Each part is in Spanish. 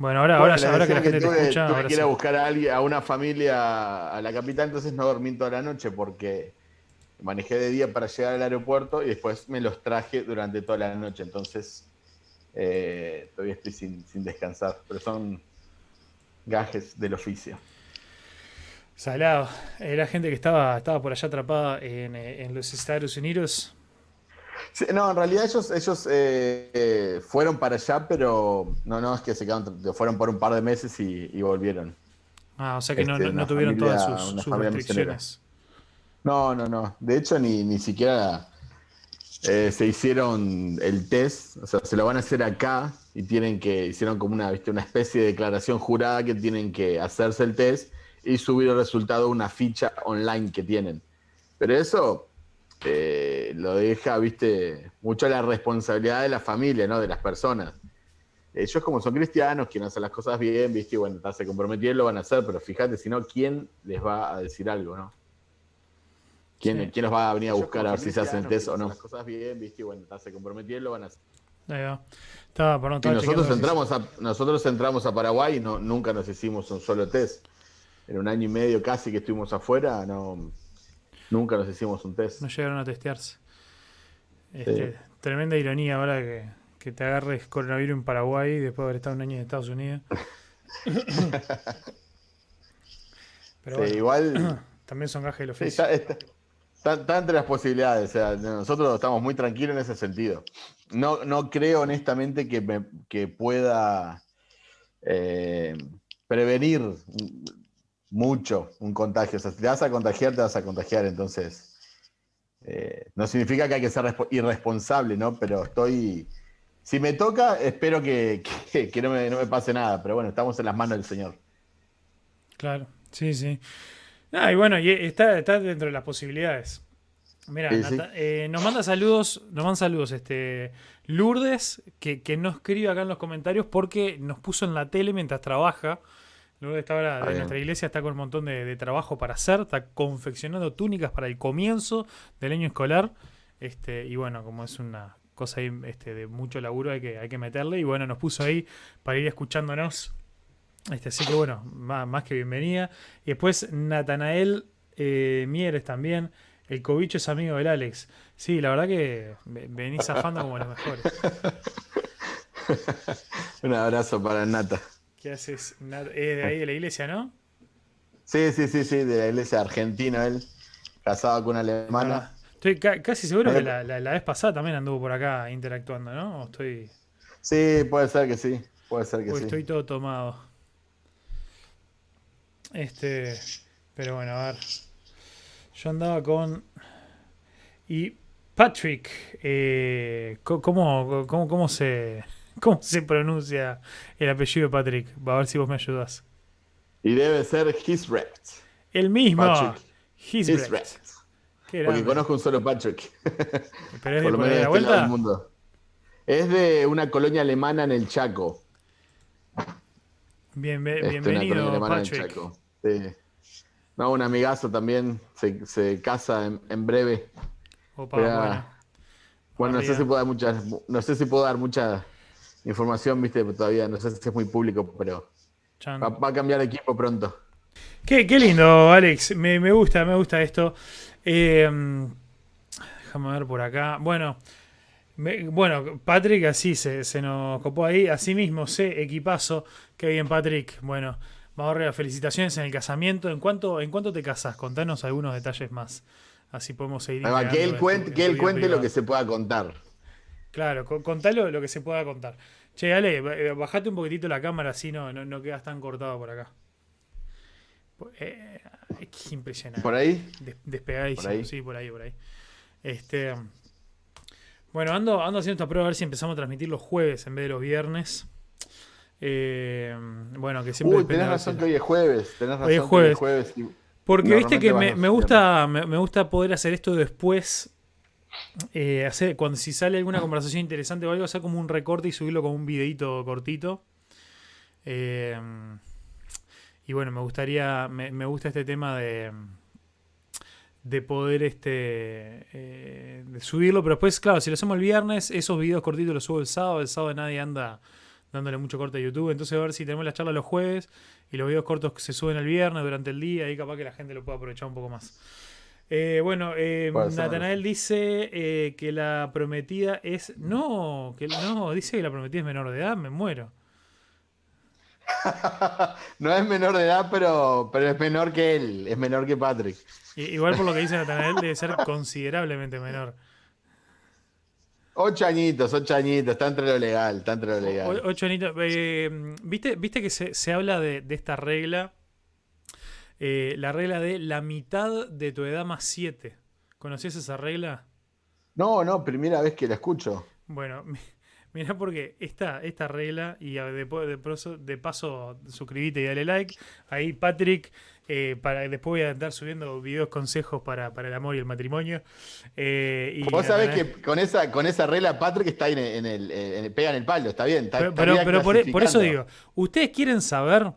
Bueno, ahora, ahora, ahora que la gente te escucha. Tuve que ir a buscar a, alguien, a una familia a la capital, entonces no dormí toda la noche porque manejé de día para llegar al aeropuerto y después me los traje durante toda la noche. Entonces eh, todavía estoy sin, sin descansar, pero son gajes del oficio. Salado. Era gente que estaba, estaba por allá atrapada en, eh, en los Estados Unidos. No, en realidad ellos, ellos eh, fueron para allá, pero no, no, es que se quedaron, fueron por un par de meses y, volvieron. Ah, o sea que no, este, no, tuvieron todas sus, restricciones. No, no, no. De hecho, ni, ni siquiera eh, se hicieron el test, o sea, se lo van a hacer acá y tienen que, hicieron como una, ¿viste? una especie de declaración jurada que tienen que hacerse el test y subir el resultado a una ficha online que tienen. Pero eso eh, lo deja, viste, mucho la responsabilidad de la familia, ¿no? De las personas. Ellos como son cristianos, quieren hacer las cosas bien, viste, y bueno, se comprometieron, lo van a hacer, pero fíjate, si no, ¿quién les va a decir algo, no? ¿Quién, ¿Quién, nos va a venir a buscar a ver si se hacen test o no? Las cosas bien, viste, y bueno, se comprometieron, lo van a hacer. Ahí va. Estaba, y nosotros entramos, a, nosotros entramos a Paraguay y no, nunca nos hicimos un solo test. En un año y medio casi que estuvimos afuera, no, nunca nos hicimos un test. No llegaron a testearse. Este, tremenda ironía ahora que, que, te agarres coronavirus en Paraguay después de haber estado un año en Estados Unidos. Pero igual. También son gajes del oficio. Está, entre las posibilidades, o sea, nosotros estamos muy tranquilos en ese sentido. No, no creo honestamente que, me, que pueda eh, prevenir mucho un contagio. O sea, si te vas a contagiar, te vas a contagiar. Entonces, eh, no significa que hay que ser irresponsable, ¿no? Pero estoy. Si me toca, espero que, que, no, me, no, me, pase nada. Pero bueno, estamos en las manos del Señor. Claro, sí, sí. Ah, y bueno, y está, está dentro de las posibilidades. Mira, eh, nos manda saludos, nos manda saludos este Lourdes, que, que no escribe acá en los comentarios porque nos puso en la tele mientras trabaja. Lourdes está ahora de nuestra iglesia, está con un montón de, trabajo para hacer, está confeccionando túnicas para el comienzo del año escolar. Este, y bueno, como es una cosa ahí, este, de mucho laburo, hay que, hay que meterle. Y bueno, nos puso ahí para ir escuchándonos este, así que bueno, más, que bienvenida. Y después Natanael eh, Mieres también. El cobicho es amigo del Alex. Sí, la verdad que venís zafando como los mejores. Un abrazo para Nata. ¿Qué haces? Es de ahí de la iglesia, ¿no? Sí, sí, sí, sí, de la iglesia argentina él. Casado con una alemana. Ah, estoy casi seguro que la, vez pasada también anduvo por acá interactuando, ¿no? estoy... Sí, puede ser que sí. Puede ser que sí. Estoy todo tomado. Este, pero bueno, a ver. Yo andaba con. Y Patrick, eh, ¿cómo, cómo, se, ¿cómo se pronuncia el apellido de Patrick? Va a ver si vos me ayudas. Y debe ser Hisrecht. El mismo. Patrick. Hisrecht. Porque conozco un solo Patrick. Pero es de, Por lo menos de la este vuelta. Del mundo. Es de una colonia alemana en el Chaco. Bien, este, bienvenido, Patrick. Sí. No, un amigazo también se, se casa en, breve. Opa, bueno. no sé si puedo dar mucha, no sé si puedo dar mucha información, viste, todavía no sé si es muy público, pero va, a cambiar equipo pronto. Qué, qué lindo, Alex. Me, me, gusta, me gusta esto. Eh, déjame ver por acá. Bueno, bueno, Patrick así se, se nos copó ahí. Así mismo, sé, equipazo. Qué bien, Patrick. Bueno, Vamos felicitaciones en el casamiento. ¿En cuánto, ¿En cuánto te casas? Contanos algunos detalles más. Así podemos seguir. que él cuente, que él cuente lo que se pueda contar. Claro, contalo lo que se pueda contar. Che, Ale, eh, bajate un poquitito la cámara así no, no, quedas tan cortado por acá. Eh, es impresionante. ¿Por ahí? despegadísimo, sí, por ahí, por ahí. Este, bueno, ando, ando haciendo esta prueba a ver si empezamos a transmitir los jueves en vez de los viernes. Eh, bueno, que siempre. Uy, tenés razón que hoy es jueves. Tenés razón hoy es jueves. jueves Porque viste que me, gusta, me, gusta poder hacer esto después. Eh, hacer, cuando si sale alguna conversación interesante o algo, hacer como un recorte y subirlo como un videito cortito. Eh, y bueno, me gustaría. Me, gusta este tema de. De poder este de subirlo, pero después, claro, si lo hacemos el viernes, esos videos cortitos los subo el sábado, el sábado nadie anda dándole mucho corte a YouTube. Entonces a ver si tenemos la charla los jueves y los videos cortos se suben el viernes durante el día y capaz que la gente lo pueda aprovechar un poco más. Eh, bueno, eh, Natanael dice eh, que la prometida es. No, que no, dice que la prometida es menor de edad, me muero. no es menor de edad, pero, pero es menor que él, es menor que Patrick. igual por lo que dice Natanael, debe ser considerablemente menor. Ocho añitos, ocho añitos, está entre lo legal, está entre lo legal. ocho añitos. ¿viste, ¿Viste que se, se habla de, de esta regla eh, la regla de la mitad de tu edad más 7. ¿Conocías esa regla? No, no, primera vez que la escucho. Bueno, mira porque esta, esta regla, y de, de, de paso suscribite y dale like. Ahí Patrick, eh, para después voy a estar subiendo videos consejos para, el amor y el matrimonio. Eh, Vos sabés que con esa, con esa regla Patrick está ahí en, el, pega en el palo, está bien. pero, pero, por, eso digo, ustedes quieren saber,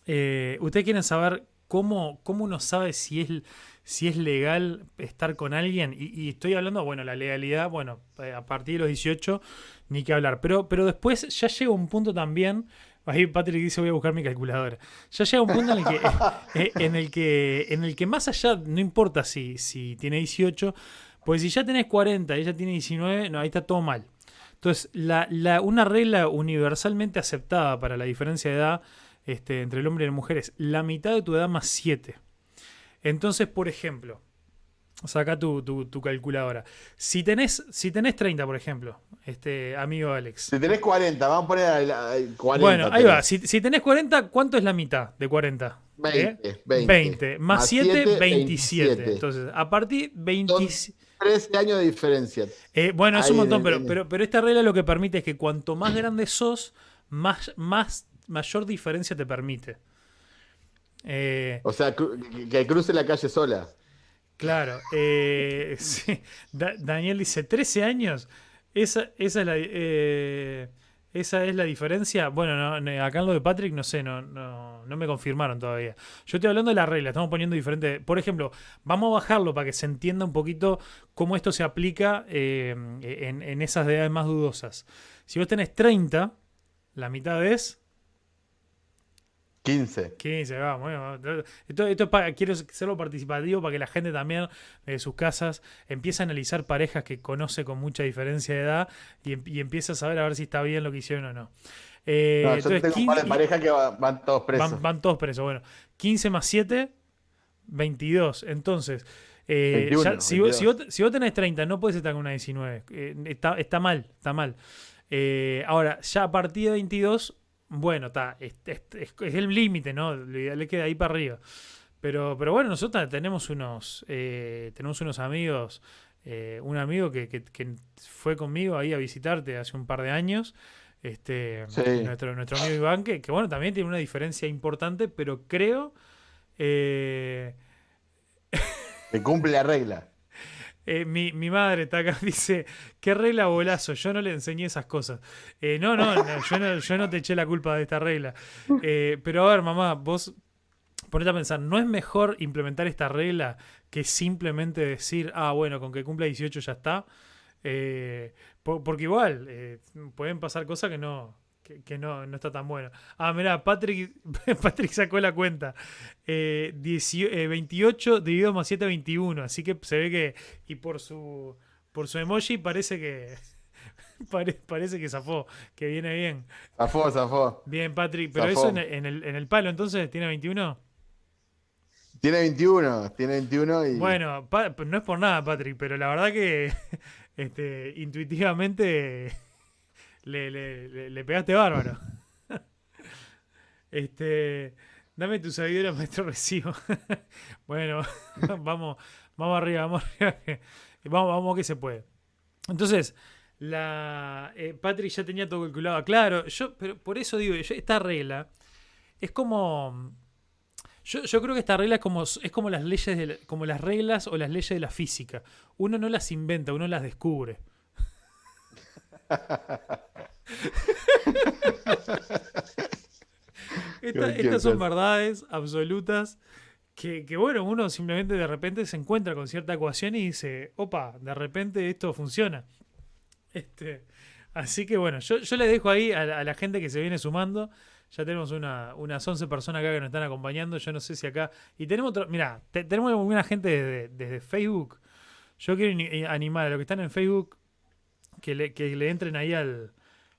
ustedes quieren saber ¿cómo, uno sabe si es, si es legal estar con alguien? Y, estoy hablando, bueno, la legalidad, bueno, eh, a partir de los 18, ni que hablar. Pero, pero después ya llega un punto también. Ahí Patrick dice voy a buscar mi calculadora. Ya llega un punto en el que, eh, en el que, en el que más allá, no importa si, si tiene 18, pues si ya tenés 40 y ella tiene 19, no, ahí está todo mal. Entonces, la, la, una regla universalmente aceptada para la diferencia de edad este, entre el hombre y la mujer es la mitad de tu edad más 7. Entonces, por ejemplo, saca tu, tu, calculadora. Si tenés, si tenés 30, por ejemplo, este amigo Alex. Si tenés 40, vamos a poner 40. Bueno, ahí va. Si, tenés 40, ¿cuánto es la mitad de 40? 20. 20. Más, 7, 27. Entonces, a partir 20. 13 años de diferencia. Eh, bueno, es un montón, pero, pero, pero esta regla lo que permite es que cuanto más grande sos, más, más mayor diferencia te permite. Eh, o sea, que cruce la calle sola. Claro. Eh, Daniel dice, 13 años. Esa, esa, es la, eh, esa es la diferencia. Bueno, acá en lo de Patrick no sé, no, no, me confirmaron todavía. Yo estoy hablando de la regla, estamos poniendo diferente. Por ejemplo, vamos a bajarlo para que se entienda un poquito cómo esto se aplica en, en esas edades más dudosas. Si vos tenés 30, la mitad es 15. 15, vamos. Esto, esto quiero hacerlo participativo para que la gente también de sus casas empiece a analizar parejas que conoce con mucha diferencia de edad y, em, y empiece a saber a ver si está bien lo que hicieron o no. Eh, yo tengo un par de parejas que van, todos presos. Van, todos presos. Bueno, 15 más 7, 22. Entonces, eh, si, Vos, si, vos, tenés 30, no puedes estar con una 19. Eh, está, está mal, está mal. ahora, ya a partir de 22 bueno, está, es, el límite, ¿no? Le queda ahí para arriba. Pero, pero bueno, nosotros tenemos unos, eh, tenemos unos amigos, eh, un amigo que, que, fue conmigo ahí a visitarte hace un par de años. Este, nuestro, nuestro amigo Iván, que, que, bueno, también tiene una diferencia importante, pero creo... Eh... que cumple la regla. Eh, mi, madre está dice, qué regla bolazo, yo no le enseñé esas cosas. Eh, no, no, yo no, te eché la culpa de esta regla. Eh, pero a ver, mamá, vos ponete a pensar, ¿no es mejor implementar esta regla que simplemente decir, ah, bueno, con que cumpla 18 ya está? porque igual, pueden pasar cosas que no, que, no, no, está tan bueno. Ah, mirá, Patrick, Patrick sacó la cuenta. Eh, 28 eh, dividido más 7, 21. Así que se ve que. Y por su. Por su emoji parece que. parece que zafó, que viene bien. Zafó, zafó. Bien, Patrick. Pero eso en el, en el palo, entonces, ¿tiene 21? Tiene 21, tiene 21 y... Bueno, no es por nada, Patrick, pero la verdad que este, intuitivamente le, le, le, pegaste bárbaro. este, dame tu seguidora, maestro recibo. bueno, vamos, vamos arriba, vamos arriba. vamos, vamos que se puede. Entonces, la eh, Patrick ya tenía todo calculado. Claro, yo, pero por eso digo, esta regla es como. Yo, yo, creo que esta regla es como, es como las leyes como las reglas o las leyes de la física. Uno no las inventa, uno las descubre. Estas son verdades absolutas que, bueno, uno simplemente de repente se encuentra con cierta ecuación y dice, opa, de repente esto funciona. Este, Así que bueno, yo, yo le dejo ahí a, la gente que se viene sumando. Ya tenemos una, unas 11 personas acá que nos están acompañando. Yo no sé si acá. Y tenemos otro. Mira, tenemos una gente desde, Facebook. Yo quiero eh, animar a los que están en Facebook que le, que le entren ahí al,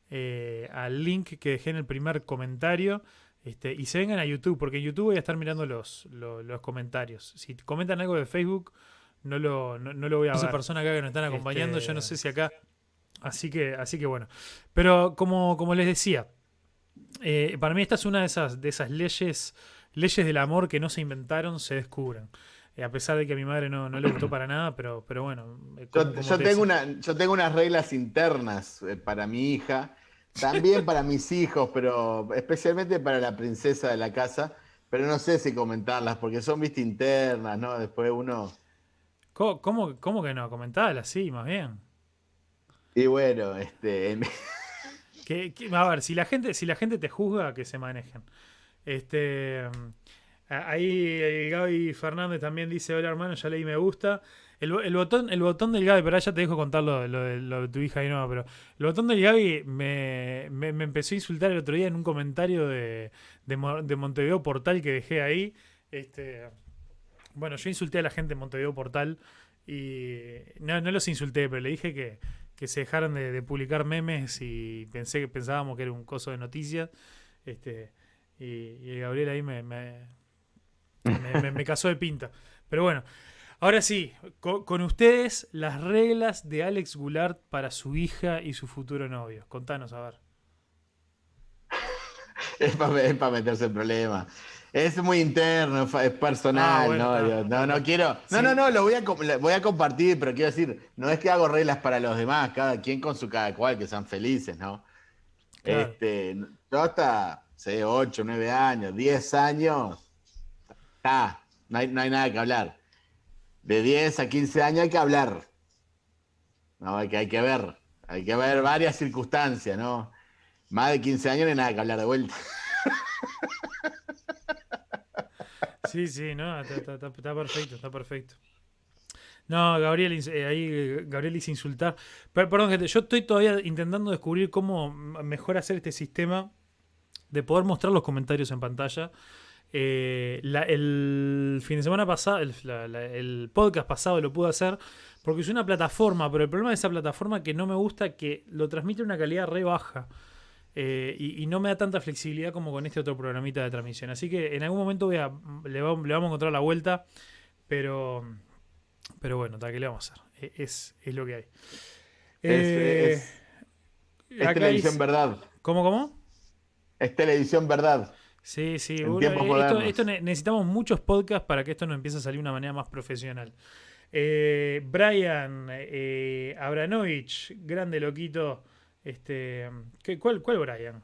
eh, al link que dejé en el primer comentario. Este, y se vengan a YouTube, porque en YouTube voy a estar mirando los, los, comentarios. Si comentan algo de Facebook, no lo, no, lo voy a ver. Esa persona acá que nos están acompañando, yo no sé si acá. Así que, así que bueno. Pero como, como les decía, eh, para mí esta es una de esas, de esas leyes, leyes del amor que no se inventaron, se descubren. Eh, a pesar de que a mi madre no, le gustó para nada, pero, pero bueno. Eh, yo, tengo una, yo tengo unas reglas internas para mi hija también para mis hijos, pero especialmente para la princesa de la casa. Pero no sé si comentarlas, porque son, viste, internas, ¿no? Después uno... ¿Cómo, cómo, que no? Comentarlas, sí, más bien. Y bueno, este... a ver, si la, gente, si la gente te juzga, que se manejen. Este... Ahí Gaby Fernández también dice, hola hermano, ya leí me gusta. El, botón, el botón del Gaby, pero ya te dejo contar lo, de tu hija y no, pero el botón del Gaby me, empezó a insultar el otro día en un comentario de, de, Montevideo Portal que dejé ahí. Este, bueno, yo insulté a la gente de Montevideo Portal y no, no los insulté, pero le dije que, se dejaran de, publicar memes y pensé que pensábamos que era un coso de noticias. Este, y, Gabriel ahí me, me, me casó de pinta. Pero bueno, Ahora sí, con, ustedes las reglas de Alex Goulart para su hija y su futuro novio. Contanos, a ver. es para meterse en problemas. Es muy interno, es personal, ah, no, no, quiero. No, no, no, lo voy a, voy a compartir, pero quiero decir, no es que hago reglas para los demás, cada quien con su cada cual, que sean felices, ¿no? Este, yo hasta, sé, 8, 9 años, 10 años, no hay, no hay nada que hablar de 10 a 15 años hay que hablar. No, hay que, hay que ver. Hay que ver varias circunstancias, ¿no? Más de 15 años no hay nada que hablar de vuelta. Sí, sí, no, está, perfecto, está perfecto. No, Gabriel, eh, ahí Gabriel insultar. perdón, gente, yo estoy todavía intentando descubrir cómo mejor hacer este sistema de poder mostrar los comentarios en pantalla. Eh, el fin de semana pasado, el, podcast pasado lo pude hacer porque es una plataforma, pero el problema de esa plataforma es que no me gusta que lo transmite una calidad re baja. Eh, y, no me da tanta flexibilidad como con este otro programita de transmisión. Así que en algún momento voy a, le, vamos, a encontrar la vuelta, pero, pero bueno, ¿qué le vamos a hacer? E, es, lo que hay. es, eh, televisión verdad. ¿Cómo, cómo? Es televisión verdad. Sí, sí, esto, necesitamos muchos podcasts para que esto nos empiece a salir de una manera más profesional. Eh, Brian eh, Abranovich, grande loquito. Este, ¿cuál, ¿Cuál Brian?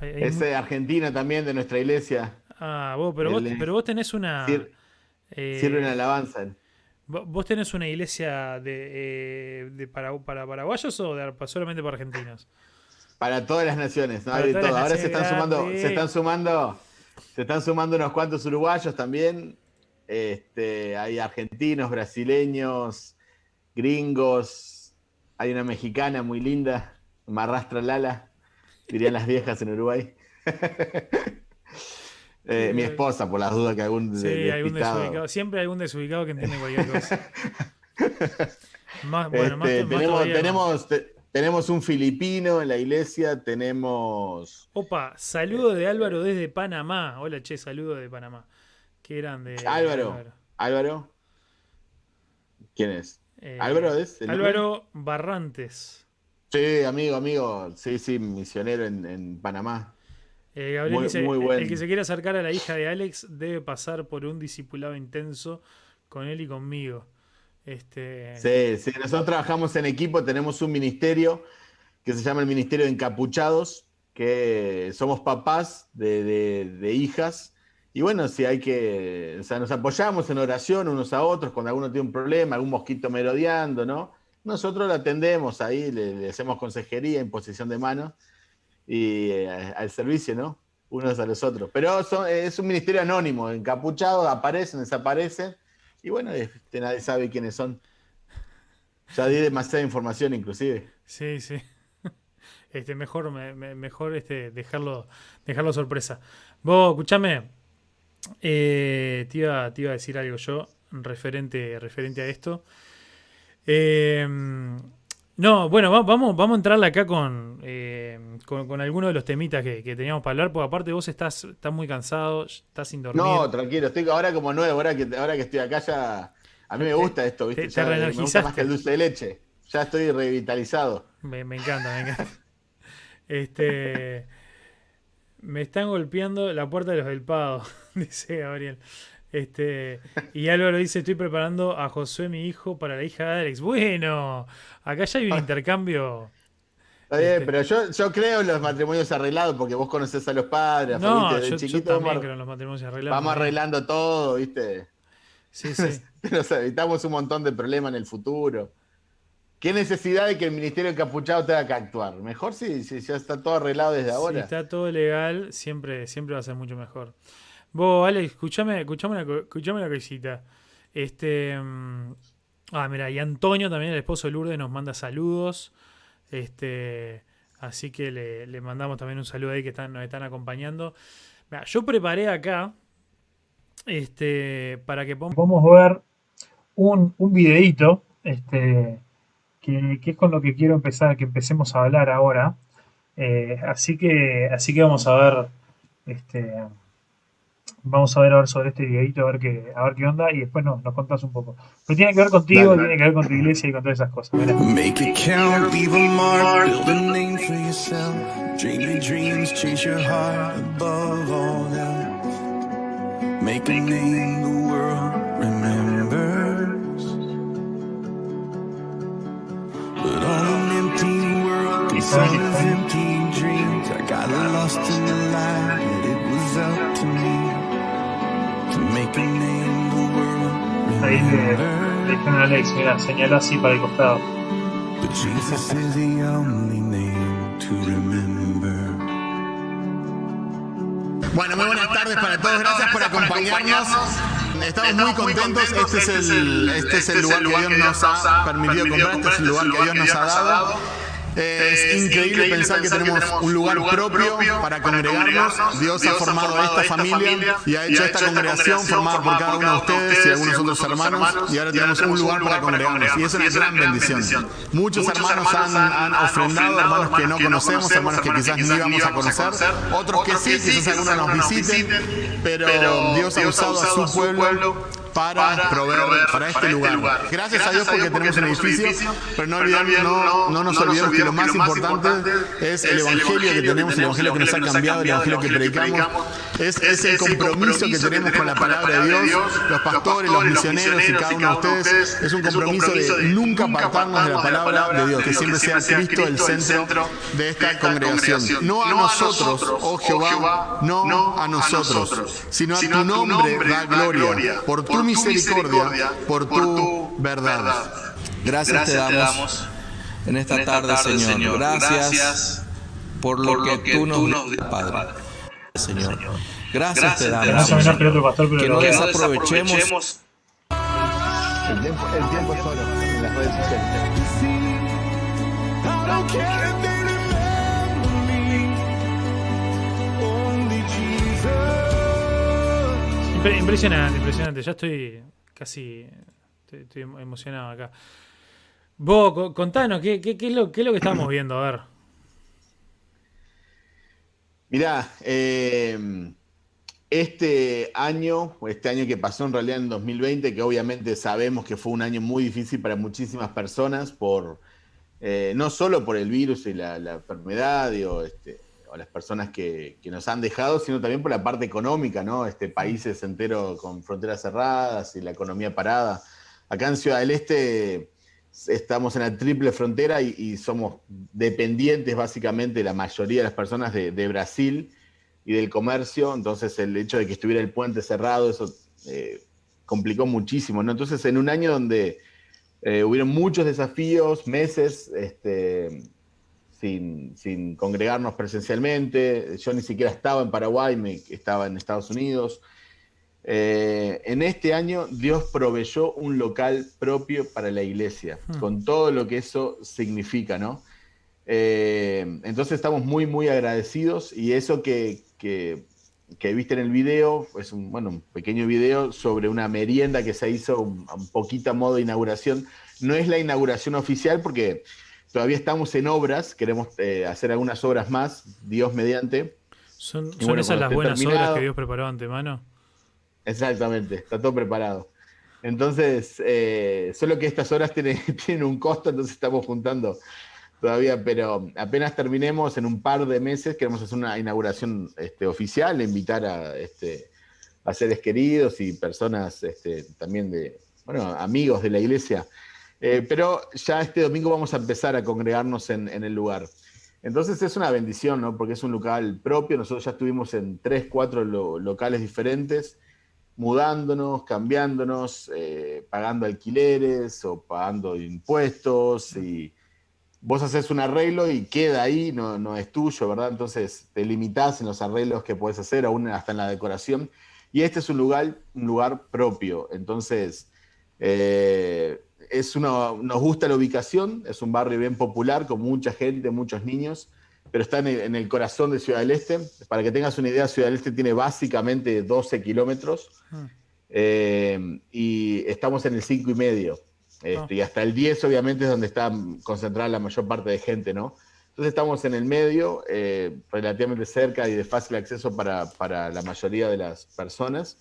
Ese argentino también de nuestra iglesia. Ah, vos, pero, vos, pero vos tenés una. Eh, sirve en alabanza. ¿Vos tenés una iglesia de, eh, de para, para paraguayos o de, solamente para argentinos? Para todas las naciones, Ahora se están sumando, se están sumando, se están sumando unos cuantos uruguayos también. Este, hay argentinos, brasileños, gringos. Hay una mexicana muy linda, Marrastra Lala, dirían las viejas en Uruguay. Eh, mi esposa, por las dudas que algún, sí, algún desubicado. Siempre hay algún desubicado que entiende cualquier cosa. más, bueno, este, tenemos, tenemos, tenemos un filipino en la iglesia, tenemos. Opa, saludo de Álvaro desde Panamá. Hola, che, saludo de Panamá. Qué grande. Álvaro. Álvaro. ¿Quién es? Eh, Álvaro es. Álvaro Barrantes. Sí, amigo, amigo. Sí, sí, misionero en, Panamá. Eh, Gabriel dice, el que se quiere acercar a la hija de Alex debe pasar por un discipulado intenso con él y conmigo. Este... Sí, sí, nosotros trabajamos en equipo, tenemos un ministerio que se llama el Ministerio de Encapuchados, que somos papás de, hijas. Y bueno, si hay que, o sea, nos apoyamos en oración unos a otros cuando alguno tiene un problema, algún mosquito merodeando, ¿no? Nosotros lo atendemos ahí, le, hacemos consejería, imposición de manos y eh, al servicio, ¿no? Unos a los otros. Pero es un ministerio anónimo, encapuchados, aparecen, desaparecen y bueno, este, nadie sabe quiénes son. Ya di demasiada información, inclusive. Sí, sí. Este, mejor mejor este, dejarlo, dejarlo sorpresa. Vos, escúchame, eh, te, iba, te, iba, a decir algo yo referente, referente a esto. Eh, no, bueno, vamos, vamos a entrarle acá con, eh, con, algunos de los temitas que, teníamos para hablar, porque aparte vos estás, estás muy cansado, estás sin dormir. No, tranquilo, estoy ahora como nuevo, ahora que, ahora que estoy acá ya... A mí me gusta esto, ¿viste? Te, me gusta más que el dulce de leche. Ya estoy revitalizado. Me, encanta, me encanta. Este... Me están golpeando la puerta de los del Pado, dice Gabriel. Este, y Álvaro dice, estoy preparando a Josué, mi hijo, para la hija de Alex. Bueno, acá ya hay un ah. intercambio. Está bien, este, pero yo, yo creo en los matrimonios arreglados porque vos conoces a los padres. No, yo, también creo en los matrimonios arreglados. Vamos arreglando todo, ¿viste? Sí, sí. Nos evitamos un montón de problemas en el futuro. ¿Qué necesidad de que el Ministerio Encapuchado tenga que actuar? Mejor si, si ya está todo arreglado desde ahora. Si está todo legal, siempre, siempre va a ser mucho mejor. Vos, Alex, escuchame, escuchame, una, cosita. Este. Mm, ah, mira, y Antonio también, el esposo de Lourdes, nos manda saludos. Este. Así que le, mandamos también un saludo ahí que están, nos están acompañando. yo preparé acá. Este. Para que podamos ver un, un videito. Este. Que, es con lo que quiero empezar, que empecemos a hablar ahora. Eh, así que. Así que vamos a ver. Este vamos a ver ahora sobre este videito, a ver qué, a ver qué onda, y después nos, nos contás un poco. Pero tiene que ver contigo, tiene que ver con tu iglesia y con todas esas cosas. Make it count, leave a mark, build a name for yourself. Dream your dreams, chase your heart above all else. Make a name the world remembers. But on an empty world, full of empty dreams, I got lost in the light, it was up to me. Ahí le, le a Alex, mira, señala así para el costado. Bueno, muy buenas tardes para todos, gracias por acompañarnos. Estamos muy contentos, este es el, este es el lugar que Dios nos ha permitido comprar, este es el lugar que Dios nos ha dado. Es increíble pensar que tenemos un lugar propio para congregarnos. Dios ha formado esta familia y ha hecho esta congregación formada por cada uno de ustedes y algunos otros hermanos. Y ahora tenemos un lugar para congregarnos. Y es una gran bendición. Muchos hermanos han, ofrendado, hermanos que no conocemos, hermanos que quizás ni íbamos a conocer. Otros que sí, quizás algunos nos visiten. Pero Dios ha usado a su pueblo para, proveer, para este, este lugar. Gracias, a Dios porque tenemos un edificio, pero no, no, no nos olvidemos que lo más importante es el evangelio que tenemos, el evangelio que nos ha cambiado, el evangelio que predicamos. Es, es el compromiso que tenemos con la palabra de Dios, los pastores, los misioneros y cada uno de ustedes. Es un compromiso de nunca apartarnos de la palabra de Dios, que siempre sea Cristo el centro de esta congregación. No a nosotros, oh Jehová, no a nosotros, sino a tu nombre da gloria por tu misericordia, por tu verdad. Gracias, te, damos en esta, tarde, Señor. Gracias, por lo, que, tú nos das, Padre. Señor. Gracias, te damos. que no desaprovechemos. El tiempo, el tiempo es oro en las redes sociales. Impresionante, impresionante. Ya estoy casi emocionado acá. Vos, contanos, ¿qué, es lo, ¿qué, es lo, que estamos viendo? A ver. Mirá, eh, este año, este año que pasó en realidad en 2020, que obviamente sabemos que fue un año muy difícil para muchísimas personas, por eh, no solo por el virus y la, la enfermedad, digo, este, las personas que, nos han dejado, sino también por la parte económica, ¿no? Este países entero con fronteras cerradas y la economía parada. Acá en Ciudad del Este estamos en la triple frontera y, somos dependientes básicamente la mayoría de las personas de, Brasil y del comercio, entonces el hecho de que estuviera el puente cerrado, eso eh, complicó muchísimo, ¿no? Entonces en un año donde eh, hubieron muchos desafíos, meses, este, sin, congregarnos presencialmente. Yo ni siquiera estaba en Paraguay, me, estaba en Estados Unidos. Eh, en este año Dios proveyó un local propio para la iglesia, hmm. con todo lo que eso significa, ¿no? Eh, entonces estamos muy, muy agradecidos y eso que, viste en el video es un, bueno, un pequeño video sobre una merienda que se hizo un, poquito a modo de inauguración. No es la inauguración oficial porque todavía estamos en obras, queremos eh, hacer algunas obras más, Dios mediante. ¿Son, esas las buenas obras que Dios preparó antemano? Exactamente, está todo preparado. Entonces, eh, solo que estas horas tienen, tienen, un costo, entonces estamos juntando todavía, pero apenas terminemos, en un par de meses, queremos hacer una inauguración este, oficial, invitar a, este, a seres queridos y personas este, también de, bueno, amigos de la iglesia. Eh, pero ya este domingo vamos a empezar a congregarnos en, el lugar. Entonces es una bendición, ¿no? Porque es un local propio. Nosotros ya estuvimos en tres, cuatro locales diferentes, mudándonos, cambiándonos, eh, pagando alquileres o pagando impuestos y vos haces un arreglo y queda ahí, no, no es tuyo, ¿verdad? Entonces te limitás en los arreglos que puedes hacer, aún hasta en la decoración. Y este es un lugar, un lugar propio. Entonces, eh, es uno, nos gusta la ubicación, es un barrio bien popular, con mucha gente, muchos niños, pero está en el, corazón de Ciudad del Este. Para que tengas una idea, Ciudad del Este tiene básicamente 12 kilómetros ah. eh, y estamos en el 5 y medio. Este, ah. Y hasta el 10, obviamente, es donde está concentrada la mayor parte de gente, ¿no? Entonces estamos en el medio, eh, relativamente cerca y de fácil acceso para, para, la mayoría de las personas.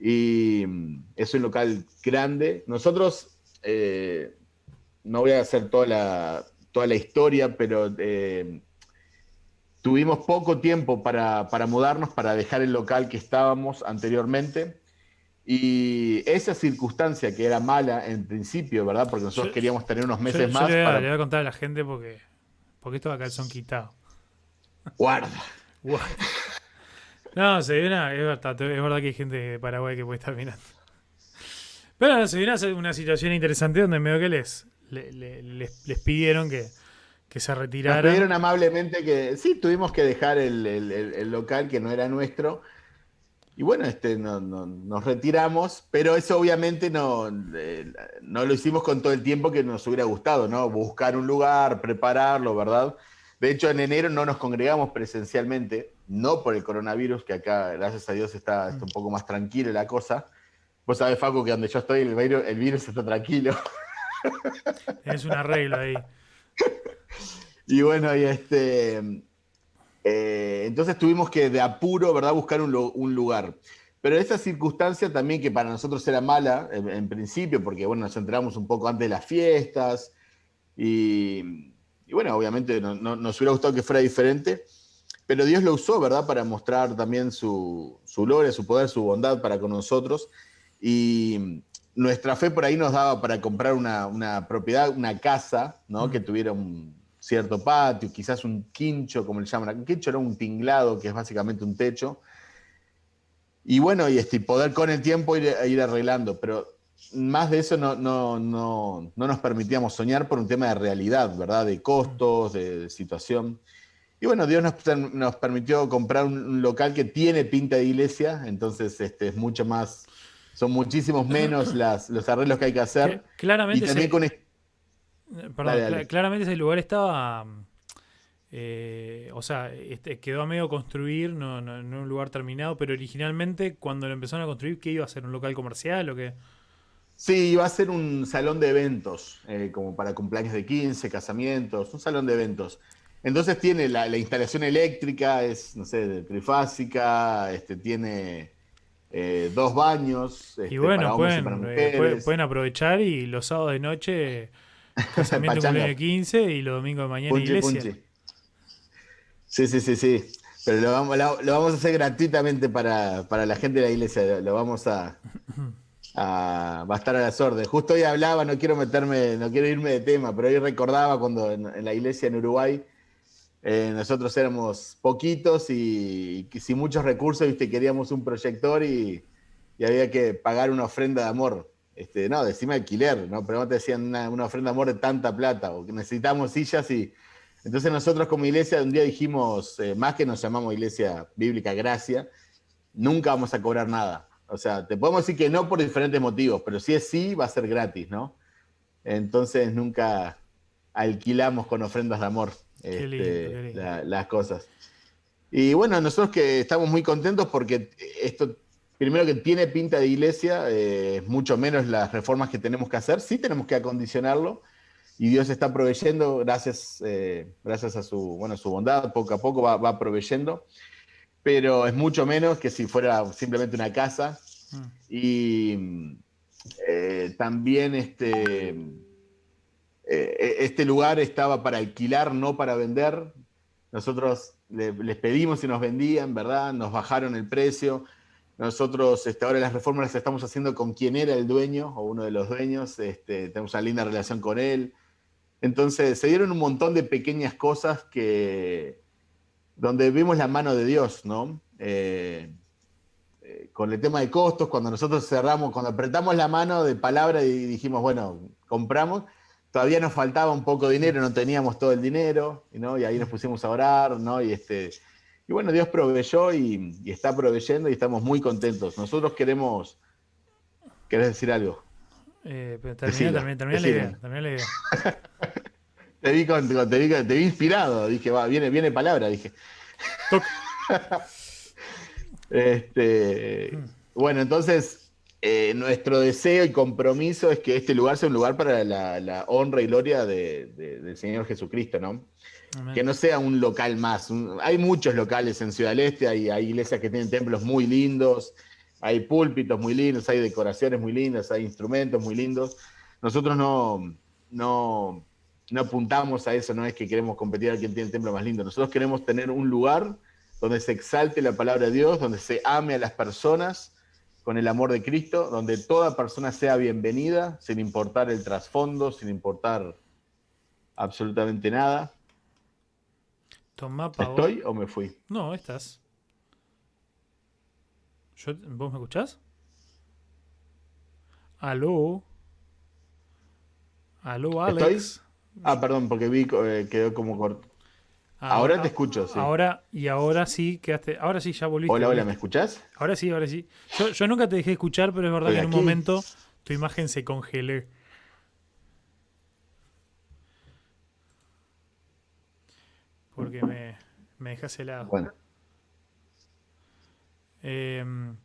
Y mm, es un local grande. Nosotros, eh, no voy a hacer toda la, toda la historia, pero eh, tuvimos poco tiempo para, para mudarnos, para dejar el local que estábamos anteriormente. Y esa circunstancia que era mala en principio, ¿verdad? Porque nosotros queríamos tener unos meses más. le, voy a, contar a la gente porque, porque esto acá son quitados. Guarda. No, se viene, es verdad, es verdad que hay gente de Paraguay que puede estar mirando. Pero se viene una situación interesante donde medio que les, les, les, pidieron que, que se retiraran. Nos pidieron amablemente que sí, tuvimos que dejar el, el, el local que no era nuestro y bueno, este, no, nos retiramos, pero eso obviamente no, eh, no lo hicimos con todo el tiempo que nos hubiera gustado, ¿no? Buscar un lugar, prepararlo, ¿verdad? De hecho, en enero no nos congregamos presencialmente, no por el coronavirus, que acá, gracias a Dios, está, un poco más tranquila la cosa. Vos sabés, Facu, que donde yo estoy, el virus, el virus está tranquilo. Es una regla ahí. Y bueno, y este, eh, entonces tuvimos que de apuro, ¿verdad?, buscar un, lugar. Pero esa circunstancia también que para nosotros era mala en, principio, porque bueno, nos enteramos un poco antes de las fiestas y, bueno, obviamente no, nos hubiera gustado que fuera diferente, pero Dios lo usó, ¿verdad?, para mostrar también su, su gloria, su poder, su bondad para con nosotros. Y nuestra fe por ahí nos daba para comprar una, propiedad, una casa, ¿no? Que tuviera un, cierto patio, quizás un quincho, como le llaman. Un quincho era un tinglado, que es básicamente un techo. Y bueno, y este, poder con el tiempo ir, ir arreglando, pero más de eso no, no, no, no, nos permitíamos soñar por un tema de realidad, ¿verdad? De costos, de, situación. Y bueno, Dios nos, nos, permitió comprar un, local que tiene pinta de iglesia, entonces este, es mucho más, son muchísimos menos las, los arreglos que hay que hacer. Claramente. Y también con Perdón, claramente ese lugar estaba. Eh, o sea, este, quedó a medio construir, no, en un lugar terminado, pero originalmente cuando lo empezaron a construir, ¿qué iba a ser? ¿Un local comercial o qué? Sí, iba a ser un salón de eventos, eh, como para cumpleaños de 15, casamientos, un salón de eventos. Entonces tiene la, instalación eléctrica, es, no sé, trifásica, este, tiene eh, dos baños. y este, bueno, pueden, pueden aprovechar y los sábados de noche Casamiento de 15 y los domingos de mañana iglesia. Sí, sí, sí, sí. Pero lo vamos, lo, vamos a hacer gratuitamente para, la gente de la iglesia. Lo, vamos a, a, va a estar a las órdenes. Justo hoy hablaba, no quiero meterme, no quiero irme de tema, pero hoy recordaba cuando en, la iglesia en Uruguay eh, nosotros éramos poquitos y, sin muchos recursos, viste, queríamos un proyector y, y había que pagar una ofrenda de amor. Este, no, decime alquiler, ¿no? Pero no te decían una, ofrenda de amor de tanta plata, o que sillas y. Entonces nosotros como iglesia un día dijimos, eh, más que nos llamamos Iglesia Bíblica Gracia, nunca vamos a cobrar nada. O sea, te podemos decir que no por diferentes motivos, pero si es sí, va a ser gratis, ¿no? Entonces nunca, alquilamos con ofrendas de amor este, las cosas. Y bueno, nosotros que estamos muy contentos porque esto, primero que tiene pinta de iglesia, eh, mucho menos las reformas que tenemos que hacer, sí tenemos que acondicionarlo y Dios está proveyendo, gracias, eh, gracias a su, bueno, su bondad, poco a poco va, va, proveyendo, pero es mucho menos que si fuera simplemente una casa. Mm. Y eh, también este, este lugar estaba para alquilar, no para vender. Nosotros les pedimos si nos vendían, ¿verdad? Nos bajaron el precio. Nosotros este, ahora las reformas las estamos haciendo con quien era el dueño o uno de los dueños. Este, tenemos una linda relación con él. Entonces se dieron un montón de pequeñas cosas que donde vimos la mano de Dios, ¿no? Eh, eh, con el tema de costos, cuando nosotros cerramos, cuando apretamos la mano de palabra y dijimos, bueno, compramos, todavía nos faltaba un poco de dinero, no teníamos todo el dinero, ¿no? y ahí nos pusimos a orar, ¿no? y, este, y bueno, Dios proveyó y, está proveyendo y estamos muy contentos. Nosotros queremos... ¿Querés decir algo? Eh, termina, la idea. la idea. te, vi te, vi, inspirado, dije, va, viene, viene palabra, dije. este, mm. bueno, entonces eh, nuestro deseo y compromiso es que este lugar sea un lugar para la, honra y gloria del Señor Jesucristo, ¿no? Que no sea un local más. hay muchos locales en Ciudad del Este, hay, iglesias que tienen templos muy lindos, hay púlpitos muy lindos, hay decoraciones muy lindas, hay instrumentos muy lindos. Nosotros no, no, no apuntamos a eso, no es que queremos competir a quien tiene el templo más lindo. Nosotros queremos tener un lugar donde se exalte la palabra de Dios, donde se ame a las personas con el amor de Cristo, donde toda persona sea bienvenida, sin importar el trasfondo, sin importar absolutamente nada. Toma, ¿Estoy o me fui? No, estás. ¿Vos me escuchás? ¿Aló? ¿Aló, Alex? Ah, perdón, porque vi eh, quedó como Ahora, te escucho, sí. Ahora, y ahora sí quedaste. Ahora sí ya volviste. Hola, hola, ¿me escuchás? Ahora sí, ahora sí. Yo, nunca te dejé escuchar, pero es verdad que en un momento tu imagen se congeló. Porque me, me dejas helado. Bueno. Em,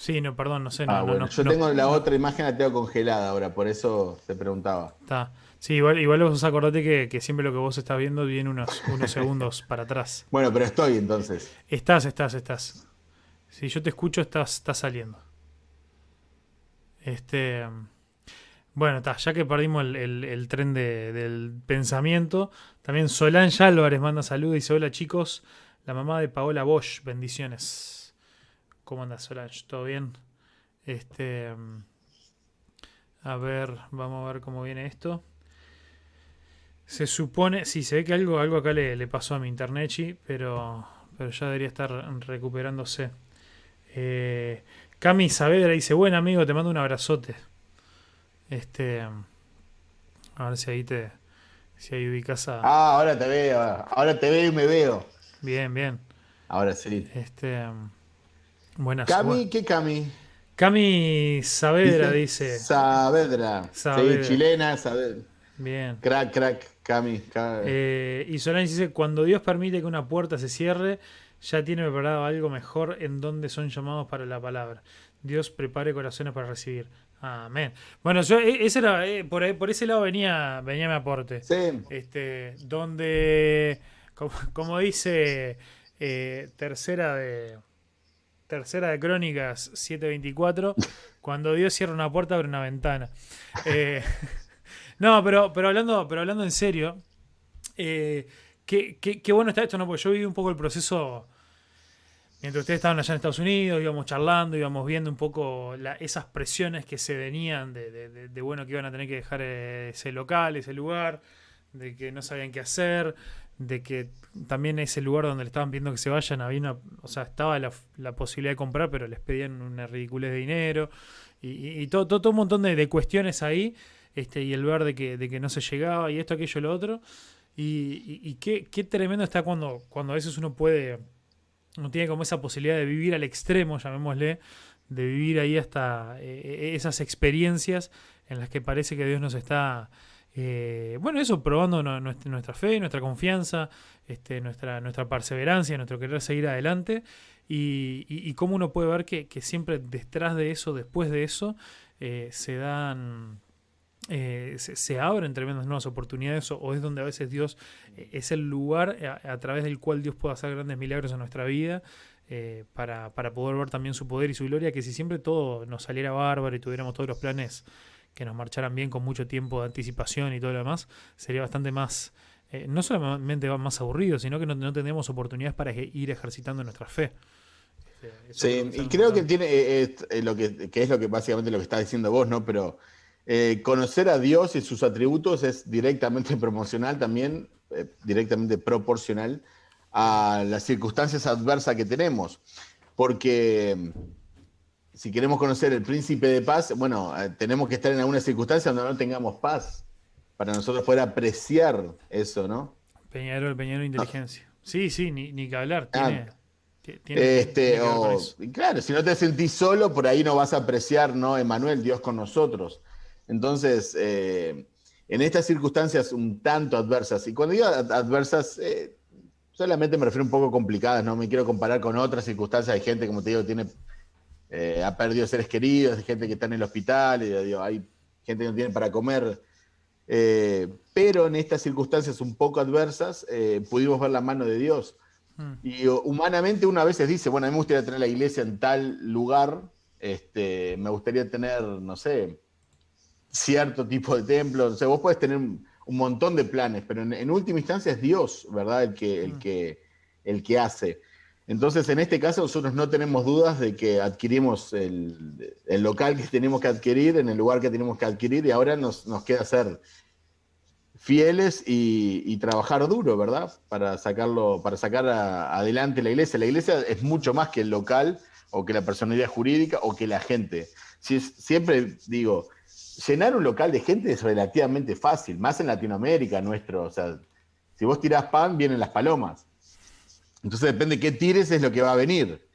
sí, no, perdón, no sé. Ah, no, yo tengo la otra imagen, la tengo congelada ahora, por eso te preguntaba. Está. Sí, igual, igual vos acordate que, siempre lo que vos estás viendo viene unos, unos segundos para atrás. Bueno, pero estoy entonces. Estás, estás, estás. Si yo te escucho, estás, estás saliendo. Este. Bueno, está, ya que perdimos el, tren del pensamiento, también Solange Álvarez manda saludos y dice: Hola chicos, la mamá de Paola Bosch, bendiciones. ¿Cómo andas, Solange? ¿Todo bien? Este. A ver, vamos a ver cómo viene esto. Se supone, sí, se ve que algo, algo acá le, pasó a mi internet, pero, pero ya debería estar recuperándose. Eh, Cami Saavedra dice, buen amigo, te mando un abrazote. Este, a ver si ahí te, si ahí ubicas a... Ah, ahora te veo, ahora te veo y me veo. Bien, bien. Ahora sí. Este, buenas. Cami, ¿qué Cami? Cami Saavedra dice. Saavedra. Sí, chilena, Saavedra. Bien. Crack, crack. Cami, eh, y Solani dice, cuando Dios permite que una puerta se cierre, ya tiene preparado algo mejor en donde son llamados para la palabra. Dios prepare corazones para recibir. Amén. Bueno, yo e, ese era, eh, por, por, ese lado venía, venía mi aporte. Sí. Este, donde, como, dice eh, tercera de tercera de Crónicas 724, cuando Dios cierra una puerta abre una ventana. Eh, no, pero, pero, hablando, pero hablando en serio, eh, qué, bueno está esto, ¿no? Porque yo viví un poco el proceso. Mientras ustedes estaban allá en Estados Unidos, íbamos charlando, íbamos viendo un poco esas presiones que se venían de, bueno que iban a tener que dejar ese local, ese lugar, de que no sabían qué hacer, de que también ese lugar donde le estaban pidiendo que se vayan, había una, o sea, estaba la, posibilidad de comprar, pero les pedían una ridiculez de dinero y, todo, todo, todo, un montón de, cuestiones ahí este, y el ver de que, de que no se llegaba y esto, aquello, lo otro. Y, qué, qué, tremendo está cuando, cuando a veces uno puede, no tiene como esa posibilidad de vivir al extremo, llamémosle, de vivir ahí hasta eh, esas experiencias en las que parece que Dios nos está Eh, bueno, eso probando nuestra, fe, nuestra confianza, este, nuestra, nuestra perseverancia, nuestro querer seguir adelante. Y, y, cómo uno puede ver que, siempre detrás de eso, después de eso, eh, se dan... Eh, se, abren tremendas nuevas oportunidades o, es donde a veces Dios es el lugar a, través del cual Dios puede hacer grandes milagros en nuestra vida para, para, poder ver también su poder y su gloria, que si siempre todo nos saliera bárbaro y tuviéramos todos los planes que nos marcharan bien con mucho tiempo de anticipación y todo lo demás, sería bastante más, eh, no solamente más aburrido, sino que no, no tendríamos oportunidades para ir ejercitando nuestra fe. Este, sí, y creo que tiene eh, eh, lo que, es lo que básicamente lo que estás diciendo vos, ¿no? Pero conocer a Dios y sus atributos es directamente promocional también, directamente proporcional a las circunstancias adversas que tenemos. Porque si queremos conocer el príncipe de paz, bueno, eh, tenemos que estar en alguna circunstancia donde no tengamos paz, para nosotros poder apreciar eso, ¿no? Peñarol, Peñarol Inteligencia. Sí, sí, ni, ni que hablar. Ah. Tiene, este, claro, si no te sentís solo, por ahí no vas a apreciar, ¿no? Emanuel, Dios con nosotros. Entonces, eh, en estas circunstancias un tanto adversas, y cuando digo adversas, eh, solamente me refiero un poco complicadas, no me quiero comparar con otras circunstancias, hay gente, como te digo, tiene eh, ha perdido seres queridos, hay gente que está en el hospital, y, hay gente que no tiene para comer. Eh, pero en estas circunstancias un poco adversas eh, pudimos ver la mano de Dios. Hmm. Y humanamente uno a veces dice, bueno, a mí me gustaría tener la iglesia en tal lugar, este, me gustaría tener, no sé, cierto tipo de templo, o sea, vos puedes tener un montón de planes, pero en, última instancia es Dios, ¿verdad? El que, el hmm. que, el que hace. Entonces, en este caso, nosotros no tenemos dudas de que adquirimos el, local que tenemos que adquirir, en el lugar que tenemos que adquirir, y ahora nos, queda ser fieles y, trabajar duro, ¿verdad? Para sacarlo, para sacar adelante la iglesia. La iglesia es mucho más que el local, o que la personalidad jurídica, o que la gente. Si siempre digo, llenar un local de gente es relativamente fácil, más en Latinoamérica nuestro. O sea, si vos tirás pan, vienen las palomas. Entonces depende de qué tires es lo que va a venir.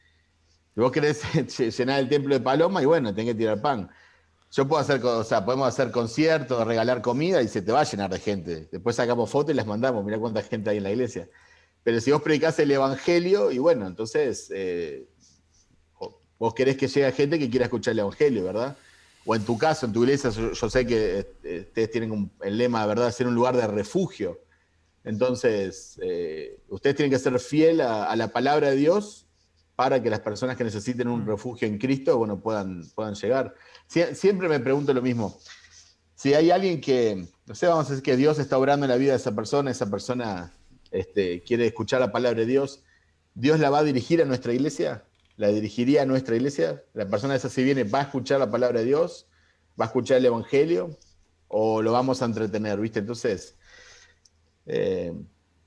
Si vos querés llenar el templo de Paloma, y bueno, tenés que tirar pan. Yo puedo hacer, o sea, podemos hacer conciertos, regalar comida y se te va a llenar de gente. Después sacamos fotos y las mandamos, mirá cuánta gente hay en la iglesia. Pero si vos predicás el evangelio, y bueno, entonces eh, vos querés que llegue gente que quiera escuchar el evangelio, ¿verdad? O en tu caso, en tu iglesia, yo, sé que eh, ustedes tienen el lema, ¿verdad?, ser un lugar de refugio. Entonces, eh, ustedes tienen que ser fiel a, la palabra de Dios para que las personas que necesiten un mm. refugio en Cristo, bueno, puedan, puedan llegar. siempre me pregunto lo mismo. Si hay alguien que, no sé, vamos a decir que Dios está obrando en la vida de esa persona, esa persona este, quiere escuchar la palabra de Dios, ¿Dios la va a dirigir a nuestra iglesia? ¿La dirigiría a nuestra iglesia? ¿La persona esa si viene va a escuchar la palabra de Dios? ¿Va a escuchar el Evangelio? ¿O lo vamos a entretener? ¿Viste? Entonces, eh,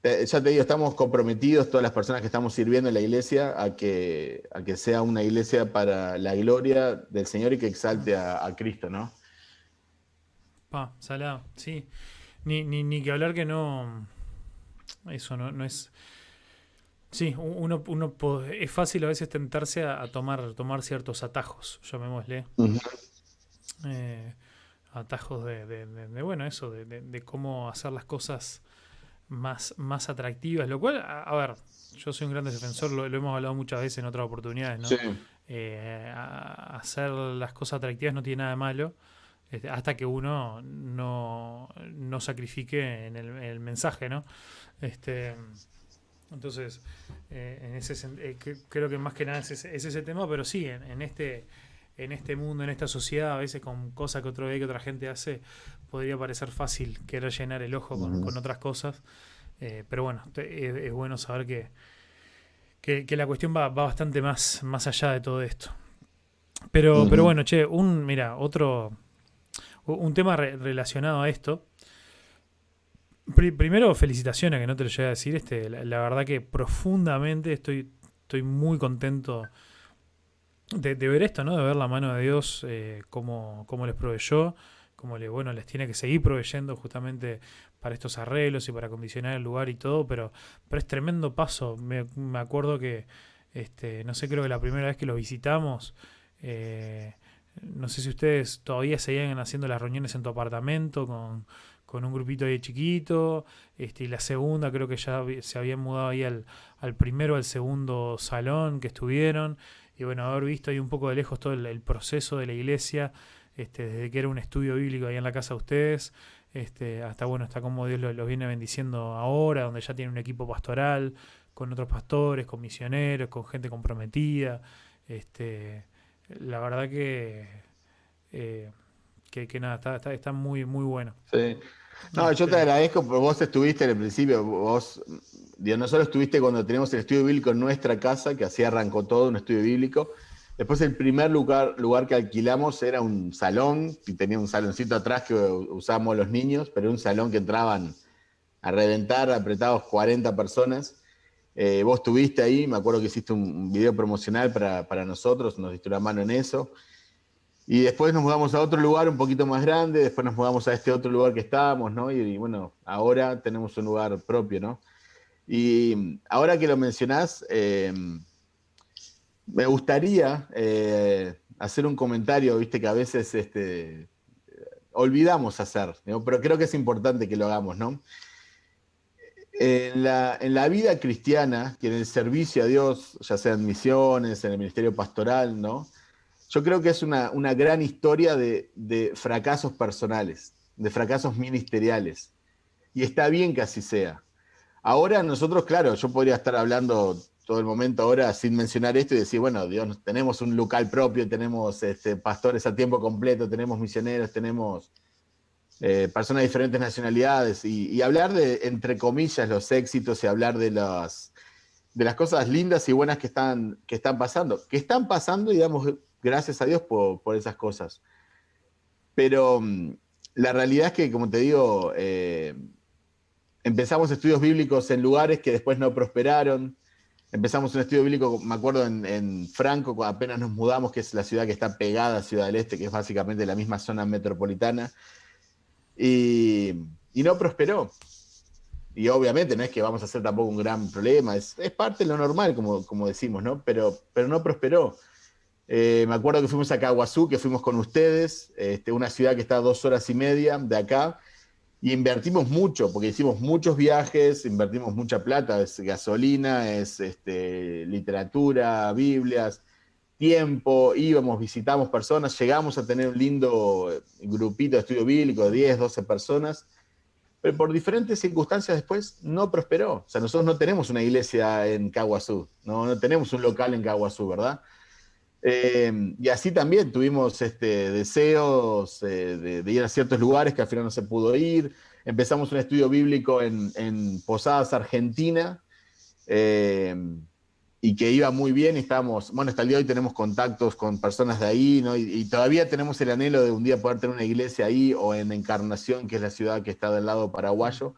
ya te digo, estamos comprometidos, todas las personas que estamos sirviendo en la iglesia, a que, a que sea una iglesia para la gloria del Señor y que exalte a, Cristo, ¿no? Pa, salado, sí. Ni, ni, que hablar que no. Eso no, no es. Sí, uno, uno es fácil a veces tentarse a, tomar, tomar ciertos atajos, llamémosle. Eh, atajos de, de, bueno, eso, de, cómo hacer las cosas más, más atractivas, lo cual, a, ver, yo soy un gran defensor, lo, hemos hablado muchas veces en otras oportunidades, ¿no? Eh, hacer las cosas atractivas no tiene nada de malo, este, hasta que uno no, no sacrifique en el, mensaje, ¿no? Este, entonces, eh, en ese eh, creo que más que nada es ese, es ese tema, pero sí, en, este en este mundo, en esta sociedad, a veces con cosas que otro día que otra gente hace, podría parecer fácil querer llenar el ojo con, otras cosas. Eh, pero bueno, es, bueno saber que, que, la cuestión va, bastante más, más allá de todo esto. Pero, pero bueno, che, un, mira, otro, un tema relacionado a esto. primero, felicitaciones, que no te lo llegué a decir. Este, la, verdad que profundamente estoy, estoy muy contento de, ver esto, ¿no? De ver la mano de Dios, eh, cómo, cómo les proveyó como le, bueno, les tiene que seguir proveyendo justamente para estos arreglos y para condicionar el lugar y todo, pero, pero es tremendo paso. Me, acuerdo que, este, no sé, creo que la primera vez que los visitamos, eh, no sé si ustedes todavía seguían haciendo las reuniones en tu apartamento con, con un grupito ahí chiquito, este, y la segunda creo que ya se habían mudado ahí al, al primero, al segundo salón que estuvieron, y bueno, haber visto ahí un poco de lejos todo el, proceso de la iglesia, este, desde que era un estudio bíblico ahí en la casa de ustedes, este, hasta bueno, hasta como Dios los, viene bendiciendo ahora, donde ya tiene un equipo pastoral, con otros pastores, con misioneros, con gente comprometida. Este, la verdad que, eh, que, nada, está, está, muy, muy bueno. Sí. No, yo te agradezco porque vos estuviste en el principio, vos, Dios, no solo estuviste cuando teníamos el estudio bíblico en nuestra casa, que así arrancó todo, un estudio bíblico, Después el primer lugar, lugar que alquilamos era un salón, y tenía un saloncito atrás que usábamos los niños, pero un salón que entraban a reventar, apretados 40 personas. Eh, vos estuviste ahí, me acuerdo que hiciste un video promocional para, nosotros, nos diste una mano en eso. Y después nos mudamos a otro lugar un poquito más grande, después nos mudamos a este otro lugar que estábamos, ¿no? Y, bueno, ahora tenemos un lugar propio, ¿no? Y ahora que lo mencionás, eh, me gustaría eh, hacer un comentario, viste que a veces este, olvidamos hacer, pero creo que es importante que lo hagamos, ¿no? En la, vida cristiana, que en el servicio a Dios, ya sea en misiones, en el ministerio pastoral, ¿no? Yo creo que es una, gran historia de, de, fracasos personales, de fracasos ministeriales. Y está bien que así sea. Ahora nosotros, claro, yo podría estar hablando todo el momento ahora sin mencionar esto y decir, bueno, Dios, tenemos un local propio, tenemos este, pastores a tiempo completo, tenemos misioneros, tenemos eh, personas de diferentes nacionalidades y, hablar de, entre comillas, los éxitos y hablar de las, de las cosas lindas y buenas que están, que están pasando, que están pasando y gracias a Dios por, esas cosas. Pero mm, la realidad es que, como te digo, eh, empezamos estudios bíblicos en lugares que después no prosperaron, Empezamos un estudio bíblico, me acuerdo, en, Franco, apenas nos mudamos, que es la ciudad que está pegada a Ciudad del Este, que es básicamente la misma zona metropolitana, y, no prosperó. Y obviamente no es que vamos a hacer tampoco un gran problema, es, parte de lo normal, como, como decimos, ¿no? Pero, pero no prosperó. Eh, me acuerdo que fuimos a Caguazú, que fuimos con ustedes, este, una ciudad que está a dos horas y media de acá, y invertimos mucho, porque hicimos muchos viajes, invertimos mucha plata, es gasolina, es este, literatura, Biblias, tiempo, íbamos, visitamos personas, llegamos a tener un lindo grupito de estudio bíblico de 10, 12 personas, pero por diferentes circunstancias después no prosperó. O sea, nosotros no tenemos una iglesia en Caguazú, no, no tenemos un local en Caguazú, ¿verdad? Eh, y así también tuvimos este, deseos eh, de, ir a ciertos lugares que al final no se pudo ir. Empezamos un estudio bíblico en, Posadas, Argentina, eh, y que iba muy bien. Y estábamos, bueno, hasta el día de hoy tenemos contactos con personas de ahí, ¿no? y, todavía tenemos el anhelo de un día poder tener una iglesia ahí o en Encarnación, que es la ciudad que está del lado paraguayo.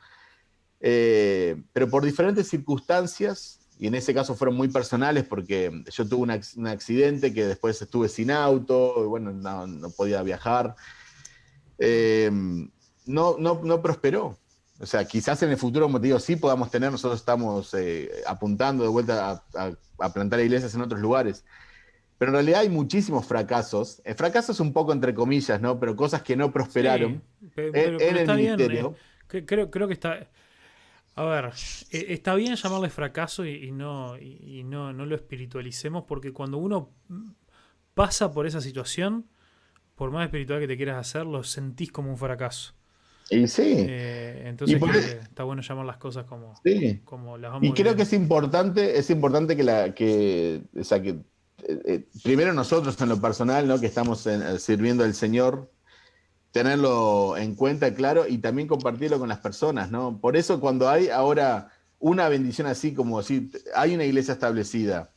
pero por diferentes circunstancias, y en ese caso fueron muy personales porque yo tuve un, accidente que después estuve sin auto, y bueno, no, podía viajar. Eh, no, no, no prosperó. O sea, quizás en el futuro, como te digo, sí podamos tener, nosotros estamos eh, apuntando de vuelta a, plantar iglesias en otros lugares. Pero en realidad hay muchísimos fracasos, eh, fracasos un poco entre comillas, ¿no? Pero cosas que no prosperaron en, el ministerio. creo, creo que está, a ver, e, está bien llamarle fracaso y, no, y no, no, lo espiritualicemos porque cuando uno pasa por esa situación, por más espiritual que te quieras hacer, lo sentís como un fracaso. Y sí. Eh, entonces está bueno llamar las cosas como, como las vamos Y creo que es importante, es importante que la que, o sea, que eh, eh, primero nosotros en lo personal, ¿no? que estamos sirviendo al Señor, tenerlo en cuenta, claro, y también compartirlo con las personas, ¿no? Por eso cuando hay ahora una bendición así como si hay una iglesia establecida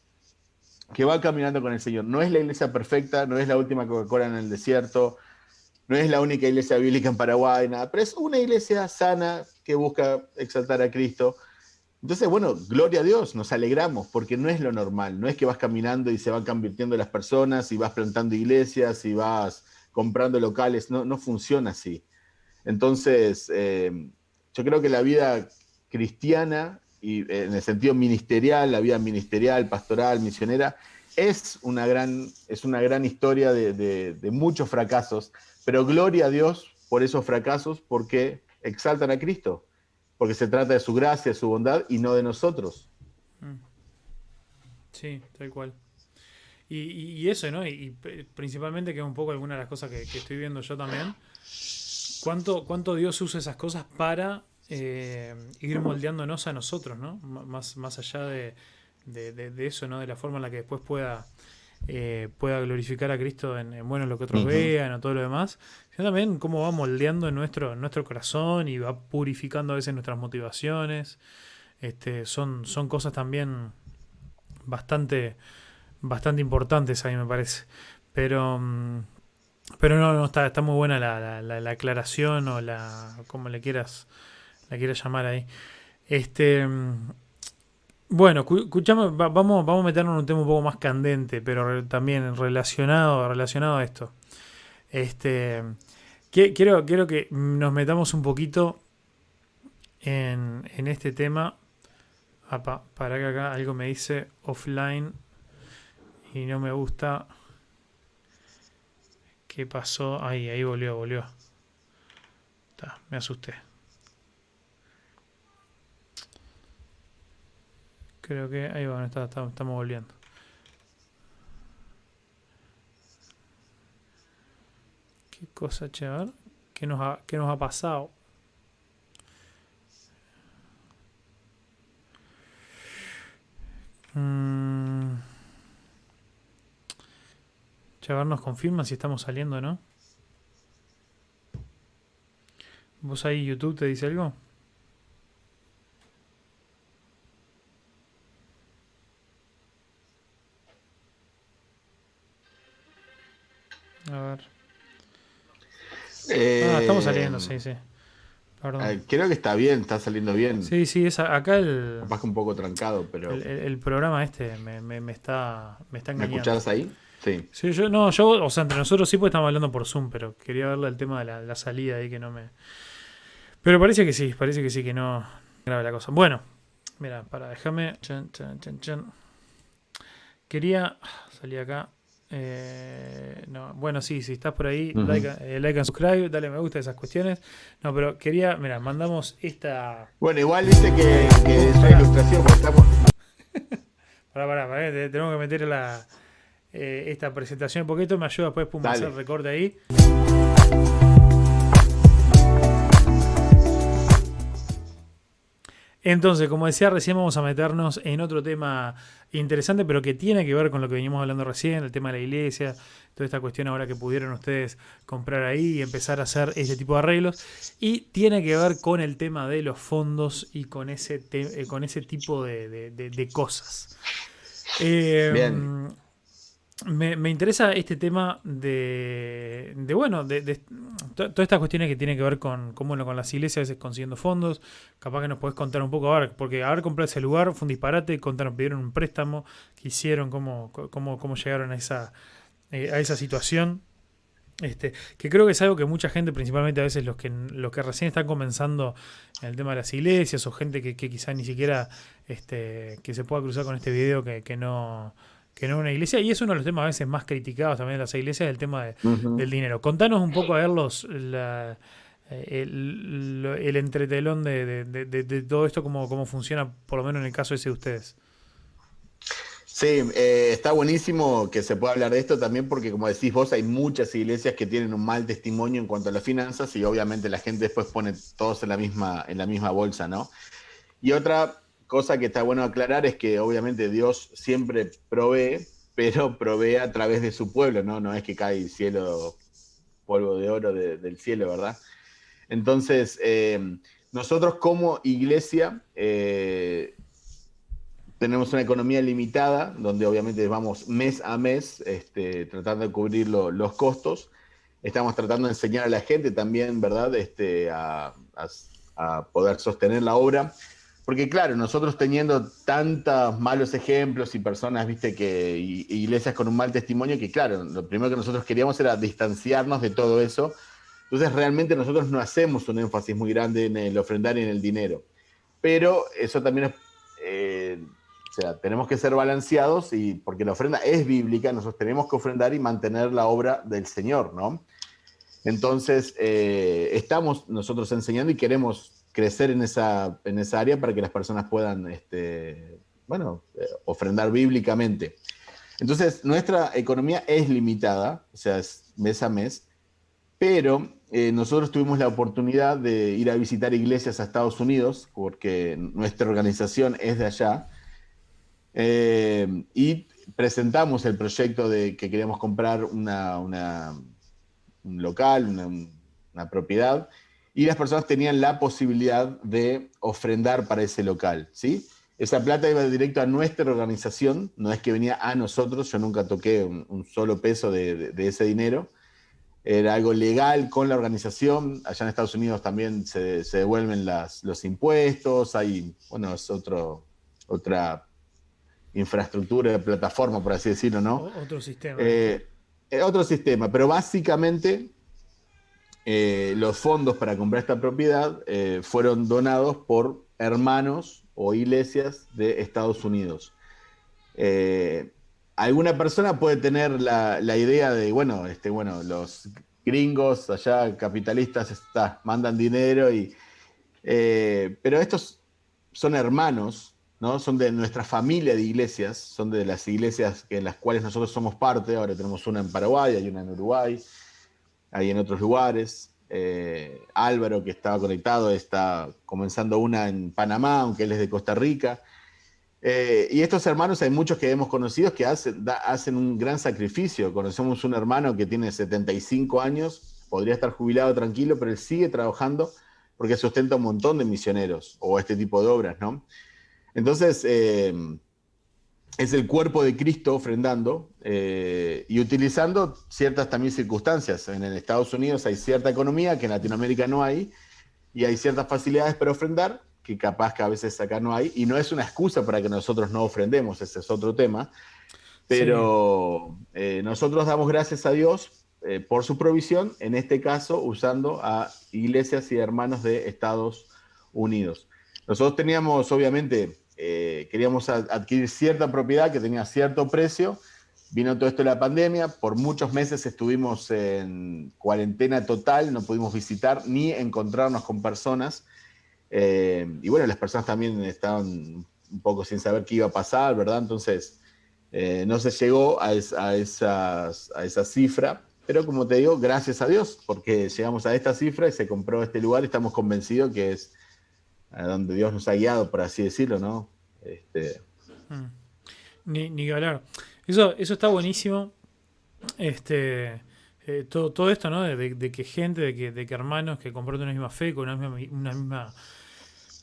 que va caminando con el Señor, no es la iglesia perfecta, no es la última Coca-Cola en el desierto, no es la única iglesia bíblica en Paraguay, nada, pero es una iglesia sana que busca exaltar a Cristo. Entonces, bueno, gloria a Dios, nos alegramos, porque no es lo normal, no es que vas caminando y se van convirtiendo las personas y vas plantando iglesias y vas comprando locales, no, no funciona así. Entonces, eh, yo creo que la vida cristiana, y eh, en el sentido ministerial, la vida ministerial, pastoral, misionera, es una gran, es una gran historia de, muchos fracasos, pero gloria a Dios por esos fracasos porque exaltan a Cristo, porque se trata de su gracia, de su bondad y no de nosotros. Mm. Sí, tal cual. Y, eso, ¿no? Y, principalmente, que es un poco alguna de las cosas que, estoy viendo yo también, ¿cuánto, cuánto Dios usa esas cosas para eh, ir moldeándonos a nosotros, ¿no? más, más allá de, de, eso, ¿no? De la forma en la que después pueda, eh, pueda glorificar a Cristo en, bueno lo que otros vean o todo lo demás, sino también cómo va moldeando en nuestro, nuestro corazón y va purificando a veces nuestras motivaciones. Este, son, son cosas también bastante, bastante importantes ahí me parece. Pero, mm, pero no, no está, está muy buena la, la, la, aclaración o la, como le quieras, la quieras llamar ahí. Este, mm, bueno, escuchame, vamos, vamos a meternos en un tema un poco más candente, pero también relacionado, relacionado a esto. Este, quiero, quiero que nos metamos un poquito en, en este tema. para que acá algo me dice offline y no me gusta. ¿Qué pasó? Ahí, ahí volvió, volvió. me asusté. Creo que ahí va, está, estamos volviendo. Qué cosa, chévere. ¿Qué nos ha, qué nos ha pasado? Mm. Chavar nos confirma si estamos saliendo o no. ¿Vos ahí YouTube te dice algo? A ver. ah, estamos saliendo, sí, sí. Perdón. creo que está bien, está saliendo bien. Sí, sí, es acá el. Capaz que un poco trancado, pero. El, programa este me, me, está, me está engañando. ¿Me escuchás ahí? Sí. Sí, yo, no, yo, o sea, entre nosotros sí, pues estamos hablando por Zoom, pero quería verle el tema de la, salida ahí que no me. Pero parece que sí, parece que sí, que no grave la cosa. Bueno, mira, para, déjame. Quería. Salí acá. Eh, no, bueno, sí, si estás por ahí, like, eh, like, and subscribe, dale me gusta esas cuestiones. No, pero quería, mira, mandamos esta. Bueno, igual dice que, que es una ilustración, porque estamos. pará, pará, pará, tenemos que meter la, eh, esta presentación, porque esto me ayuda después pum, hacer el recorte ahí. Entonces, como decía recién, vamos a meternos en otro tema interesante, pero que tiene que ver con lo que venimos hablando recién, el tema de la iglesia, toda esta cuestión ahora que pudieron ustedes comprar ahí y empezar a hacer ese tipo de arreglos. Y tiene que ver con el tema de los fondos y con ese, eh, con ese tipo de, cosas. Eh, Bien me, interesa este tema de, bueno, de, todas estas cuestiones que tienen que ver con, con, con las iglesias, a veces consiguiendo fondos. Capaz que nos podés contar un poco, a ver, porque haber comprado ese lugar fue un disparate, contaron, pidieron un préstamo, qué hicieron, cómo, cómo, cómo llegaron a esa, eh, a esa situación. Este, que creo que es algo que mucha gente, principalmente a veces los que, los que recién están comenzando en el tema de las iglesias, o gente que, que quizá ni siquiera este, que se pueda cruzar con este video que, que no que no una iglesia. Y es uno de los temas a veces más criticados también de las iglesias, el tema del dinero. Contanos un poco a ver los, el, entretelón de, todo esto, cómo, cómo funciona, por lo menos en el caso ese de ustedes. Sí, eh, está buenísimo que se pueda hablar de esto también porque como decís vos, hay muchas iglesias que tienen un mal testimonio en cuanto a las finanzas y obviamente la gente después pone todos en la misma, en la misma bolsa, ¿no? Y otra cosa que está bueno aclarar es que obviamente Dios siempre provee, pero provee a través de su pueblo, ¿no? No es que cae cielo, polvo de oro del cielo, ¿verdad? Entonces, eh, nosotros como iglesia eh, tenemos una economía limitada, donde obviamente vamos mes a mes este, tratando de cubrir los costos. Estamos tratando de enseñar a la gente también, ¿verdad? Este, a poder sostener la obra porque claro, nosotros teniendo tantos malos ejemplos y personas, viste, que iglesias con un mal testimonio, que claro, lo primero que nosotros queríamos era distanciarnos de todo eso. Entonces realmente nosotros no hacemos un énfasis muy grande en el ofrendar y en el dinero. Pero eso también eh, O sea, tenemos que ser balanceados y porque la ofrenda es bíblica, nosotros tenemos que ofrendar y mantener la obra del Señor, ¿no? Entonces, eh, estamos nosotros enseñando y queremos crecer en esa, en esa área para que las personas puedan, este, bueno, eh, ofrendar bíblicamente. Entonces, nuestra economía es limitada, o sea, es mes a mes, pero eh, nosotros tuvimos la oportunidad de ir a visitar iglesias a Estados Unidos, porque nuestra organización es de allá, y presentamos el proyecto de que queríamos comprar una un local, una, propiedad, y las personas tenían la posibilidad de ofrendar para ese local, ¿sí? Esa plata iba directo a nuestra organización, no es que venía a nosotros, yo nunca toqué un, solo peso de, ese dinero, era algo legal con la organización, allá en Estados Unidos también se, devuelven los impuestos, hay, bueno, es otro, otra infraestructura, plataforma, por así decirlo, ¿no? Otro sistema. Eh, eh, otro sistema, pero básicamente eh, los fondos para comprar esta propiedad eh, fueron donados por hermanos o iglesias de Estados Unidos. alguna persona puede tener la, idea de, bueno, este, bueno, los gringos allá capitalistas está, mandan dinero y... pero estos son hermanos son de nuestra familia de iglesias, son de las iglesias en las cuales nosotros somos parte. Ahora tenemos una en Paraguay, hay una en Uruguay, hay en otros lugares. Eh, Álvaro, que estaba conectado, está comenzando una en Panamá, aunque él es de Costa Rica. Eh, y estos hermanos, hay muchos que hemos conocido que hacen, un gran sacrificio. Conocemos un hermano que tiene 75 años, podría estar jubilado tranquilo, pero él sigue trabajando porque sustenta un montón de misioneros o este tipo de obras, ¿no? Entonces, eh, es el cuerpo de Cristo ofrendando eh, y utilizando ciertas también circunstancias. En Estados Unidos hay cierta economía que en Latinoamérica no hay y hay ciertas facilidades para ofrendar que capaz que a veces acá no hay y no es una excusa para que nosotros no ofrendemos, ese es otro tema. Pero eh, nosotros damos gracias a Dios por su provisión, en este caso usando a iglesias y hermanos de Estados Unidos. Nosotros teníamos, obviamente, eh, queríamos adquirir cierta propiedad que tenía cierto precio. Vino todo esto de la pandemia, por muchos meses estuvimos en cuarentena total, no pudimos visitar ni encontrarnos con personas. Eh, y bueno, las personas también estaban un poco sin saber qué iba a pasar, ¿verdad? Entonces, eh, no se llegó a, a, esas, a esa cifra, pero como te digo, gracias a Dios, porque llegamos a esta cifra y se compró este lugar y estamos convencidos que es a donde Dios nos ha guiado, por así decirlo, ¿no? Este... Mm. Ni, ni hablar. Eso, eso está buenísimo. Este, eh, todo, todo esto, ¿no? De, que gente, de que, de que hermanos que comparten una misma fe, con una misma, una misma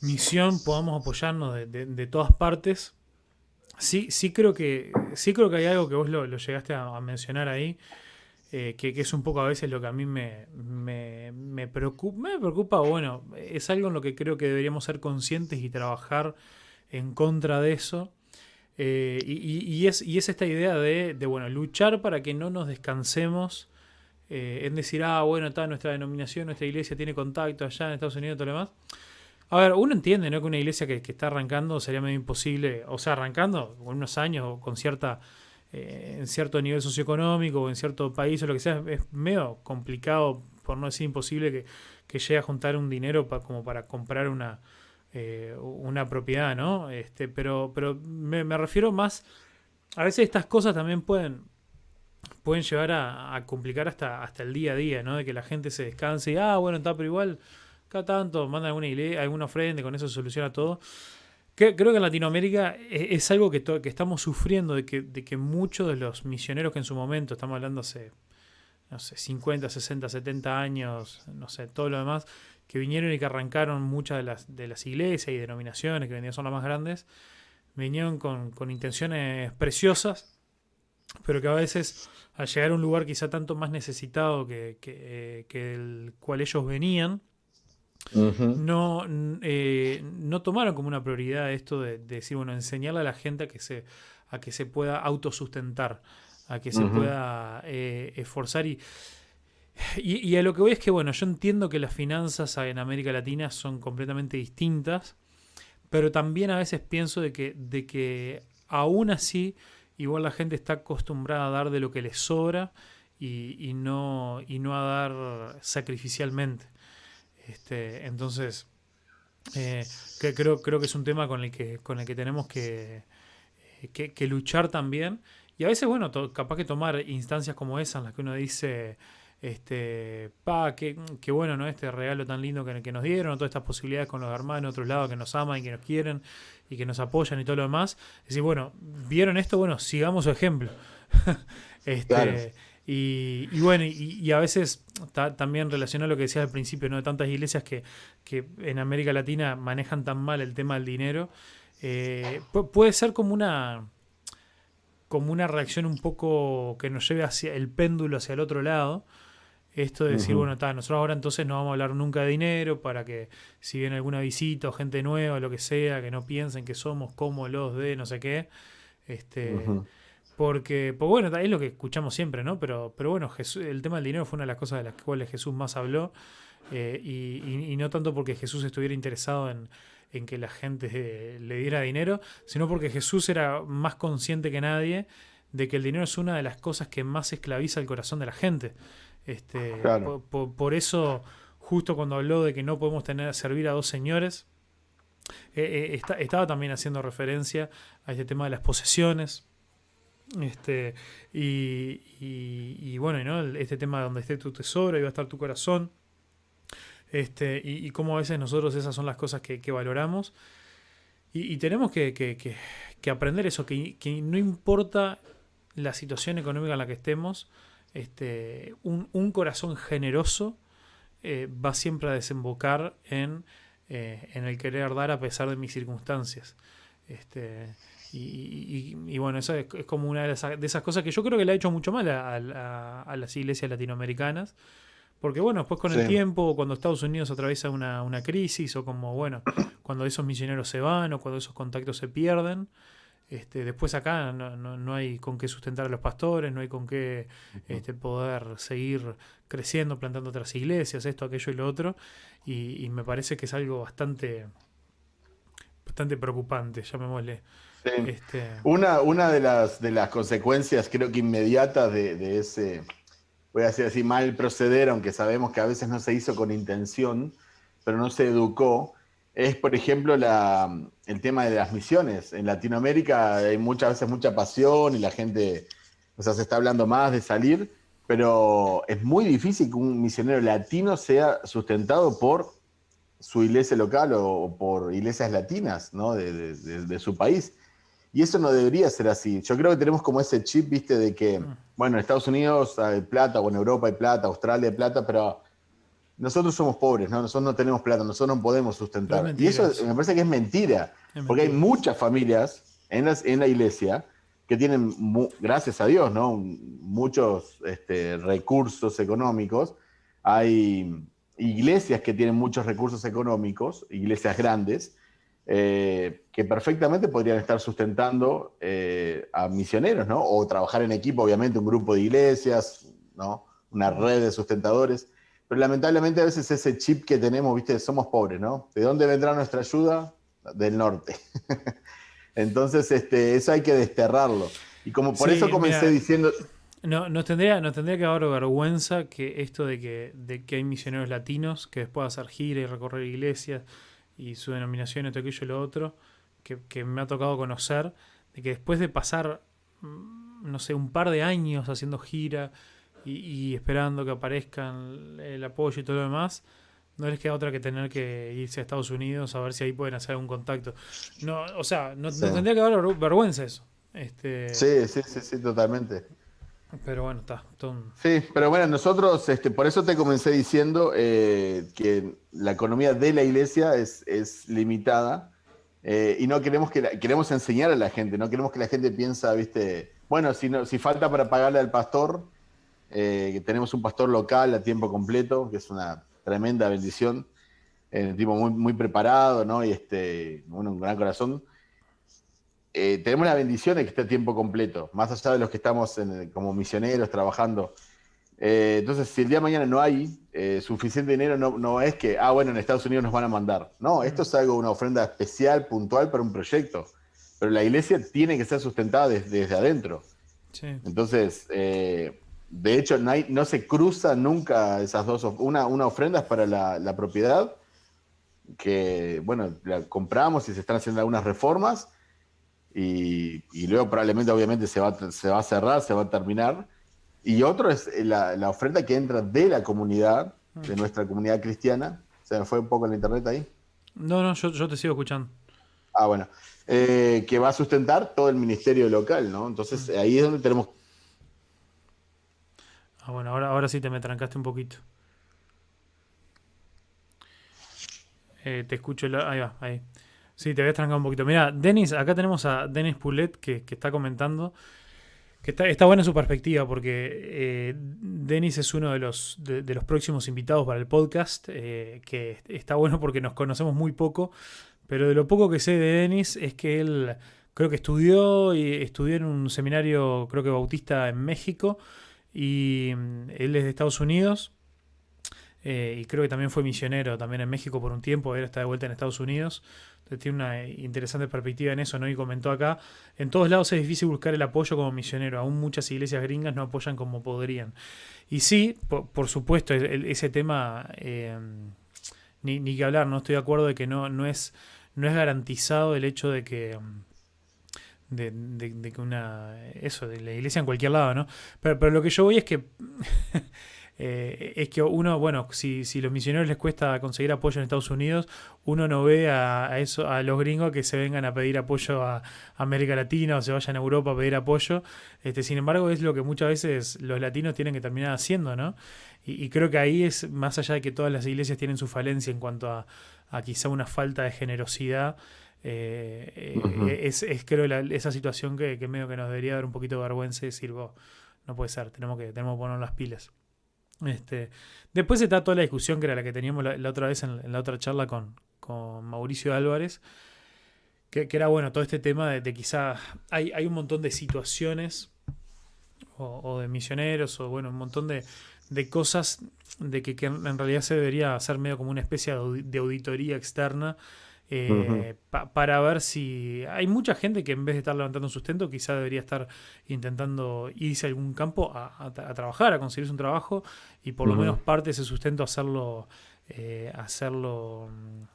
misión, podamos apoyarnos de, todas partes. Sí, sí creo que, sí creo que hay algo que vos lo, llegaste a mencionar ahí, eh, que, es un poco a veces lo que a mí me, me, preocupa, me preocupa, bueno, es algo en lo que creo que deberíamos ser conscientes y trabajar en contra de eso. Eh, y, es, y es esta idea de, bueno, luchar para que no nos descansemos eh, en decir, ah, bueno, está nuestra denominación, nuestra iglesia tiene contacto allá en Estados Unidos y todo lo demás. A ver, uno entiende ¿no? que una iglesia que, que está arrancando sería medio imposible, o sea, arrancando con unos años con cierta eh, en cierto nivel socioeconómico o en cierto país o lo que sea, es medio complicado, por no decir imposible, que, que llegue a juntar un dinero como para comprar una, eh, una propiedad, ¿no? Este, pero pero me, refiero más, a veces estas cosas también pueden pueden llevar a, complicar hasta, hasta el día a día, ¿no? De que la gente se descanse y, ah, bueno, está, pero igual, cada tanto, manda alguna, alguna ofrenda, con eso se soluciona todo creo que en Latinoamérica e, es, algo que, estamos sufriendo, de que, muchos de los misioneros que en su momento, estamos hablando hace, no sé, 50, 60, 70 años, no sé, todo lo demás, que vinieron y que arrancaron muchas de las, de las iglesias y denominaciones, que venían son las más grandes, vinieron con, intenciones preciosas, pero que a veces al llegar a un lugar quizá tanto más necesitado que, que, que el cual ellos venían, no, eh, no tomaron como una prioridad esto de, decir, bueno, enseñarle a la gente a que se, a que se pueda autosustentar, a que se pueda eh, esforzar. Y, y, a lo que voy es que, bueno, yo entiendo que las finanzas en América Latina son completamente distintas, pero también a veces pienso de que, de que aún así, igual la gente está acostumbrada a dar de lo que le sobra y, no, y no a dar sacrificialmente. Este, entonces, eh, creo, creo que es un tema con el que, con el que tenemos que, que, luchar también. Y a veces, bueno, capaz que tomar instancias como esas en las que uno dice, este, pa, qué, bueno, ¿no? Este regalo tan lindo que, nos dieron, todas estas posibilidades con los hermanos de otros lados que nos aman y que nos quieren y que nos apoyan y todo lo demás. Es decir, bueno, vieron esto, bueno, sigamos su ejemplo. este, y, bueno, y, a veces también relacionado a lo que decías al principio, ¿no? De tantas iglesias que, que en América Latina manejan tan mal el tema del dinero. Eh, puede ser como una como una reacción un poco que nos lleve hacia el péndulo hacia el otro lado. Esto de decir, bueno, está, nosotros ahora entonces no vamos a hablar nunca de dinero para que si viene alguna visita o gente nueva lo que sea, que no piensen que somos como los de no sé qué. Este, Porque, pues bueno, es lo que escuchamos siempre, ¿no? Pero, pero bueno, el tema del dinero fue una de las cosas de las cuales Jesús más habló. Eh, y, no tanto porque Jesús estuviera interesado en, en que la gente le diera dinero, sino porque Jesús era más consciente que nadie de que el dinero es una de las cosas que más esclaviza el corazón de la gente. Este, por, eso, justo cuando habló de que no podemos tener servir a dos señores, eh, eh, estaba también haciendo referencia a este tema de las posesiones. Este, y, bueno, ¿no? este tema donde esté tu tesoro, y va a estar tu corazón. Este, y, cómo a veces nosotros esas son las cosas que, valoramos. Y, tenemos que, aprender eso, que, no importa la situación económica en la que estemos, este, un, corazón generoso eh, va siempre a desembocar en, eh, en, el querer dar a pesar de mis circunstancias. Este, y, bueno, eso es, como una de, esas cosas que yo creo que le ha hecho mucho mal a, a, las iglesias latinoamericanas. Porque bueno, después con el tiempo, cuando Estados Unidos atraviesa una, una, crisis, o como bueno, cuando esos misioneros se van, o cuando esos contactos se pierden, este, después acá no, hay con qué sustentar a los pastores, no hay con qué este, poder seguir creciendo, plantando otras iglesias, esto, aquello y lo otro. Y, me parece que es algo bastante, bastante preocupante, llamémosle. Este... Una, una de, las, de las consecuencias, creo que inmediatas de, ese, voy a decir así, mal proceder, aunque sabemos que a veces no se hizo con intención, pero no se educó, es, por ejemplo, el tema de las misiones. En Latinoamérica hay muchas veces mucha pasión y la gente, o sea, se está hablando más de salir, pero es muy difícil que un misionero latino sea sustentado por su iglesia local o, por iglesias latinas, ¿no? De, su país. Y eso no debería ser así. Yo creo que tenemos como ese chip, viste, de que, mm. bueno, en Estados Unidos hay plata, o en Europa hay plata, Australia hay plata, pero nosotros somos pobres, ¿no? nosotros no tenemos plata, nosotros no podemos sustentar. Y eso me parece que es mentira, porque hay muchas familias en, en la iglesia que tienen, gracias a Dios, ¿no? muchos este, recursos económicos. Hay iglesias que tienen muchos recursos económicos, iglesias grandes, eh, que perfectamente podrían estar sustentando eh, a misioneros, ¿no? O trabajar en equipo, obviamente, un grupo de iglesias, ¿no? Una red de sustentadores. Pero lamentablemente a veces ese chip que tenemos, viste, somos pobres, ¿no? ¿De dónde vendrá nuestra ayuda? Del norte. Entonces, este, eso hay que desterrarlo. Y como por eso comencé diciendo... No, nos tendría, nos tendría que dar vergüenza que esto de que, de que hay misioneros latinos que después de hacer gira y recorrer iglesias y su denominación, esto, aquello y lo otro, que, que me ha tocado conocer, de que después de pasar, mm, no sé, un par de años haciendo gira, y, esperando que aparezcan el apoyo y todo lo demás, no les queda otra que tener que irse a Estados Unidos a ver si ahí pueden hacer un contacto. No, o sea, no, tendría que dar vergüenza eso. Este... Sí, sí, sí, sí, totalmente. Pero bueno, está. Sí, pero bueno, nosotros, este, por eso te comencé diciendo eh, que la economía de la iglesia es, es limitada eh, y no queremos que queremos enseñar a la gente, no queremos que la gente piensa, viste, bueno, si, no, si falta para pagarle al pastor, eh, tenemos un pastor local a tiempo completo, que es una tremenda bendición. Eh, tipo muy, muy preparado, ¿no? Y este, un gran corazón. Eh, tenemos la bendición de que esté a tiempo completo, más allá de los que estamos como misioneros trabajando. Eh, entonces, si el día de mañana no hay eh, suficiente dinero, no, no, es que, ah, bueno, en Estados Unidos nos van a mandar. No, esto es algo, una ofrenda especial, puntual para un proyecto. Pero la iglesia tiene que ser sustentada desde, adentro. Entonces, eh, de hecho, no, no, se cruza nunca esas dos. Una, una ofrenda es para la, la propiedad, que, bueno, la compramos y se están haciendo algunas reformas. Y, y, luego probablemente, obviamente, se va, se va a cerrar, se va a terminar y otro es la, la ofrenda que entra de la comunidad, de mm. nuestra comunidad cristiana. ¿Se me fue un poco en internet ahí? No, no, yo, te sigo escuchando. Ah, bueno. Eh, que va a sustentar todo el ministerio local, ¿no? Entonces mm. ahí es donde tenemos. Ah, bueno, ahora, ahora sí te me trancaste un poquito. Eh, te escucho. ahí va, ahí. Sí, te habías trancado un poquito. Mira, Denis, acá tenemos a Denis Poulet que, está comentando que está, está, buena su perspectiva porque eh, Denis es uno de los, de, los próximos invitados para el podcast, eh, que está bueno porque nos conocemos muy poco, pero de lo poco que sé de Denis es que él creo que estudió y estudió en un seminario, creo que bautista en México, y mm, él es de Estados Unidos. Eh, y creo que también fue misionero también en México por un tiempo, él está de vuelta en Estados Unidos tiene una interesante perspectiva en eso, ¿no? Y comentó acá, en todos lados es difícil buscar el apoyo como misionero, aún muchas iglesias gringas no apoyan como podrían. Y sí, por, supuesto, ese tema, eh, ni, ni, que hablar, no estoy de acuerdo de que no, no, es, no es garantizado el hecho de que... De, de, que una. Eso, de la iglesia en cualquier lado, ¿no? Pero, pero lo que yo voy es que eh, es que uno, bueno, si, si los misioneros les cuesta conseguir apoyo en Estados Unidos, uno no ve a, eso, a los gringos que se vengan a pedir apoyo a, América Latina o se vayan a Europa a pedir apoyo. Este, sin embargo, es lo que muchas veces los latinos tienen que terminar haciendo, ¿no? Y, creo que ahí es, más allá de que todas las iglesias tienen su falencia en cuanto a, quizá una falta de generosidad, eh, eh, es, es, creo esa situación que, que medio que nos debería dar un poquito de vergüenza y decir, no puede ser, tenemos que, tenemos que poner las pilas. Este, después está toda la discusión que era la que teníamos la, otra vez en, la otra charla con, Mauricio Álvarez, que, era bueno, todo este tema de, quizá hay, hay, un montón de situaciones o, de misioneros o bueno, un montón de, cosas de que, en realidad se debería hacer medio como una especie de auditoría externa eh, para ver si hay mucha gente que en vez de estar levantando un sustento, quizá debería estar intentando irse a algún campo a, trabajar, a conseguirse un trabajo y por lo menos parte de ese sustento hacerlo, eh, hacerlo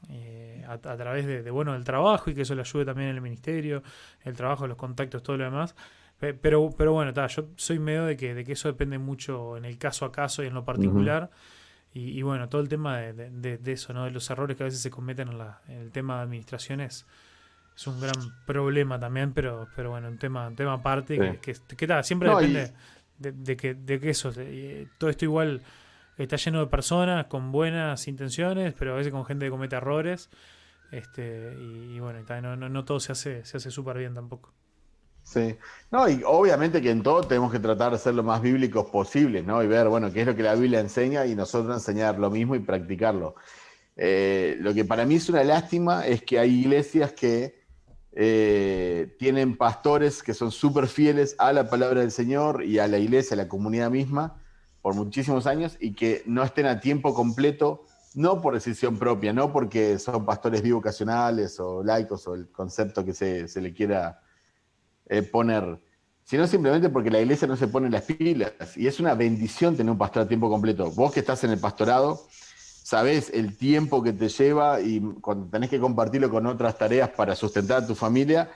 eh, a, través de, bueno del trabajo y que eso le ayude también en el ministerio, el trabajo, los contactos, todo lo demás. Pero, pero bueno, yo soy medio de que, de que eso depende mucho en el caso a caso y en lo particular. Y, bueno, todo el tema de, eso, ¿no? de los errores que a veces se cometen en, la, en el tema de administraciones es un gran problema también, pero, pero bueno, un tema, un tema aparte que, que, siempre depende de, que, de que eso, todo esto igual está lleno de personas con buenas intenciones, pero a veces con gente que comete errores. Este, y, bueno, no, no, no, todo se hace se hace súper bien tampoco. Sí, no, y obviamente que en todo tenemos que tratar de ser lo más bíblicos posibles, ¿no? Y ver, bueno, qué es lo que la Biblia enseña y nosotros enseñar lo mismo y practicarlo. Eh, lo que para mí es una lástima es que hay iglesias que eh, tienen pastores que son súper fieles a la palabra del Señor y a la iglesia, a la comunidad misma, por muchísimos años y que no estén a tiempo completo, no por decisión propia, no porque son pastores bivocacionales o laicos o el concepto que se, se le quiera eh, poner, sino simplemente porque la iglesia no se pone las pilas. Y es una bendición tener un pastor a tiempo completo. Vos que estás en el pastorado, sabés el tiempo que te lleva y cuando tenés que compartirlo con otras tareas para sustentar a tu familia,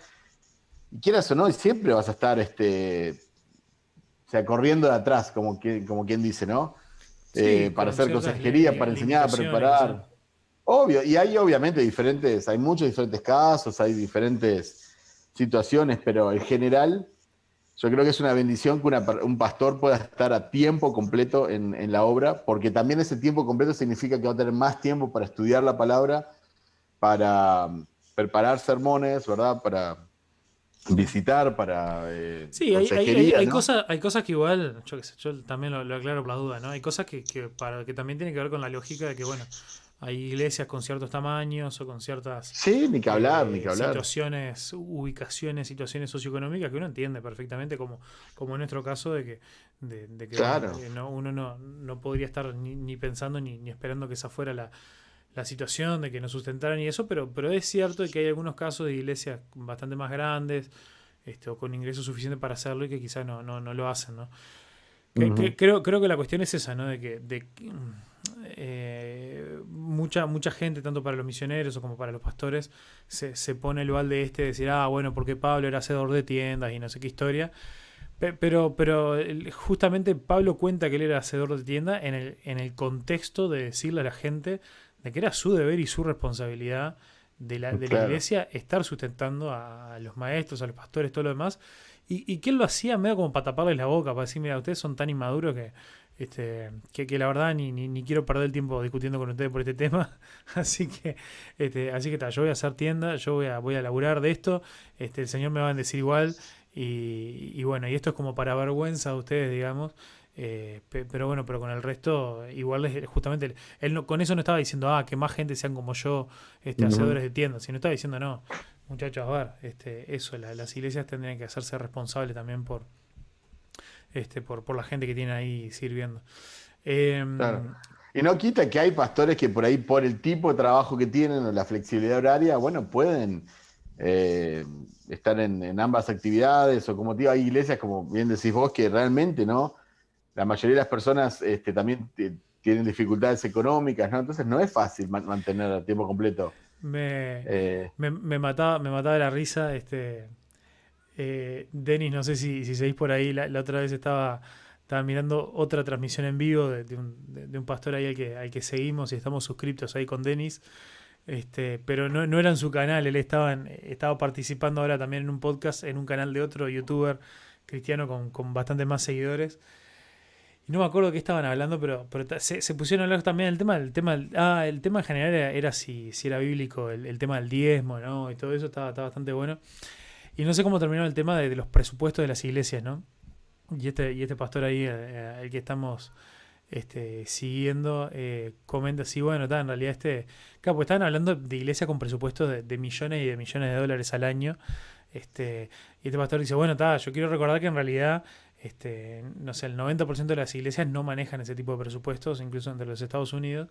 y quieras o no, siempre vas a estar este, o sea, corriendo de atrás, como, como quien dice, ¿no? Eh, para hacer consejería, para enseñar, preparar. Obvio, y hay obviamente diferentes, hay muchos diferentes casos, hay diferentes situaciones, pero en general yo creo que es una bendición que un pastor pueda estar a tiempo completo en, la obra, porque también ese tiempo completo significa que va a tener más tiempo para estudiar la palabra, para um, preparar sermones, ¿verdad? Para visitar, para... Eh, sí, hay, cosas, hay cosas que igual, yo, también lo, aclaro por la duda, ¿no? Hay cosas que, para, que también tienen que ver con la lógica de que, bueno, hay iglesias con ciertos tamaños o con ciertas sí, ni que hablar, ni que eh, hablar. situaciones, ubicaciones, situaciones socioeconómicas que uno entiende perfectamente, como, como en nuestro caso de que, de, que uno no, no, podría estar ni, pensando ni, esperando que esa fuera la, la, situación, de que nos sustentaran y eso, pero, pero es cierto que hay algunos casos de iglesias bastante más grandes este, o con ingresos suficientes para hacerlo y que quizás no, no, no lo hacen, ¿no? creo, creo que la cuestión es esa, ¿no? De que, de, eh, mucha, mucha gente, tanto para los misioneros o como para los pastores, se, se pone el balde este de decir, ah, bueno, porque Pablo era hacedor de tiendas y no sé qué historia. Pero, pero justamente Pablo cuenta que él era hacedor de tienda en el, en el contexto de decirle a la gente de que era su deber y su responsabilidad de la, de la iglesia estar sustentando a los maestros, a los pastores, todo lo demás. Y, y que él lo hacía medio como para taparles la boca, para decir, mira, ustedes son tan inmaduros que este, que, que, la verdad ni, ni, quiero perder el tiempo discutiendo con ustedes por este tema. Así que, este, así que está, yo voy a hacer tienda, yo voy a, voy a laburar de esto, este, el Señor me va a decir igual. Y, y bueno, y esto es como para vergüenza de ustedes, digamos. Eh, pero bueno, pero con el resto, igual es, justamente, él no, con eso no estaba diciendo, ah, que más gente sean como yo, este, hacedores de tiendas, sino estaba diciendo, no, muchachos, a ver, este, eso, las iglesias tendrían que hacerse responsables también por, este, por, por la gente que tiene ahí sirviendo. Em, y no quita que hay pastores que por ahí, por el tipo de trabajo que tienen o la flexibilidad horaria, bueno, pueden eh, estar en, ambas actividades, o como te digo, hay iglesias, como bien decís vos, que realmente, ¿no? La mayoría de las personas este, también tienen dificultades económicas, ¿no? Entonces no es fácil mantener a tiempo completo. Me, eh, me, me, mataba, me mataba de la risa, este, eh, Denis, no sé si, si seguís por ahí, la, otra vez estaba, estaba mirando otra transmisión en vivo de, un, pastor ahí al que, al que seguimos y estamos suscriptos ahí con Denis. Este, pero no, no era en su canal, él estaba, estaba participando ahora también en un podcast, en un canal de otro youtuber cristiano con, con bastante más seguidores. No me acuerdo de qué estaban hablando, pero, se, pusieron a hablar también del tema, el tema, ah, el tema en general era, si, si era bíblico, el, tema del diezmo, ¿no? Y todo eso estaba, estaba bastante bueno. Y no sé cómo terminó el tema de, los presupuestos de las iglesias, ¿no? Y este, y este pastor ahí, eh, el que estamos este, siguiendo, eh, comenta así, bueno, está, en realidad este, claro, pues estaban hablando de iglesia con presupuestos de, millones y de millones de dólares al año. Este, y este pastor dice, bueno, está, yo quiero recordar que en realidad, este, no sé, el 90% de las iglesias no manejan ese tipo de presupuestos, incluso entre los Estados Unidos.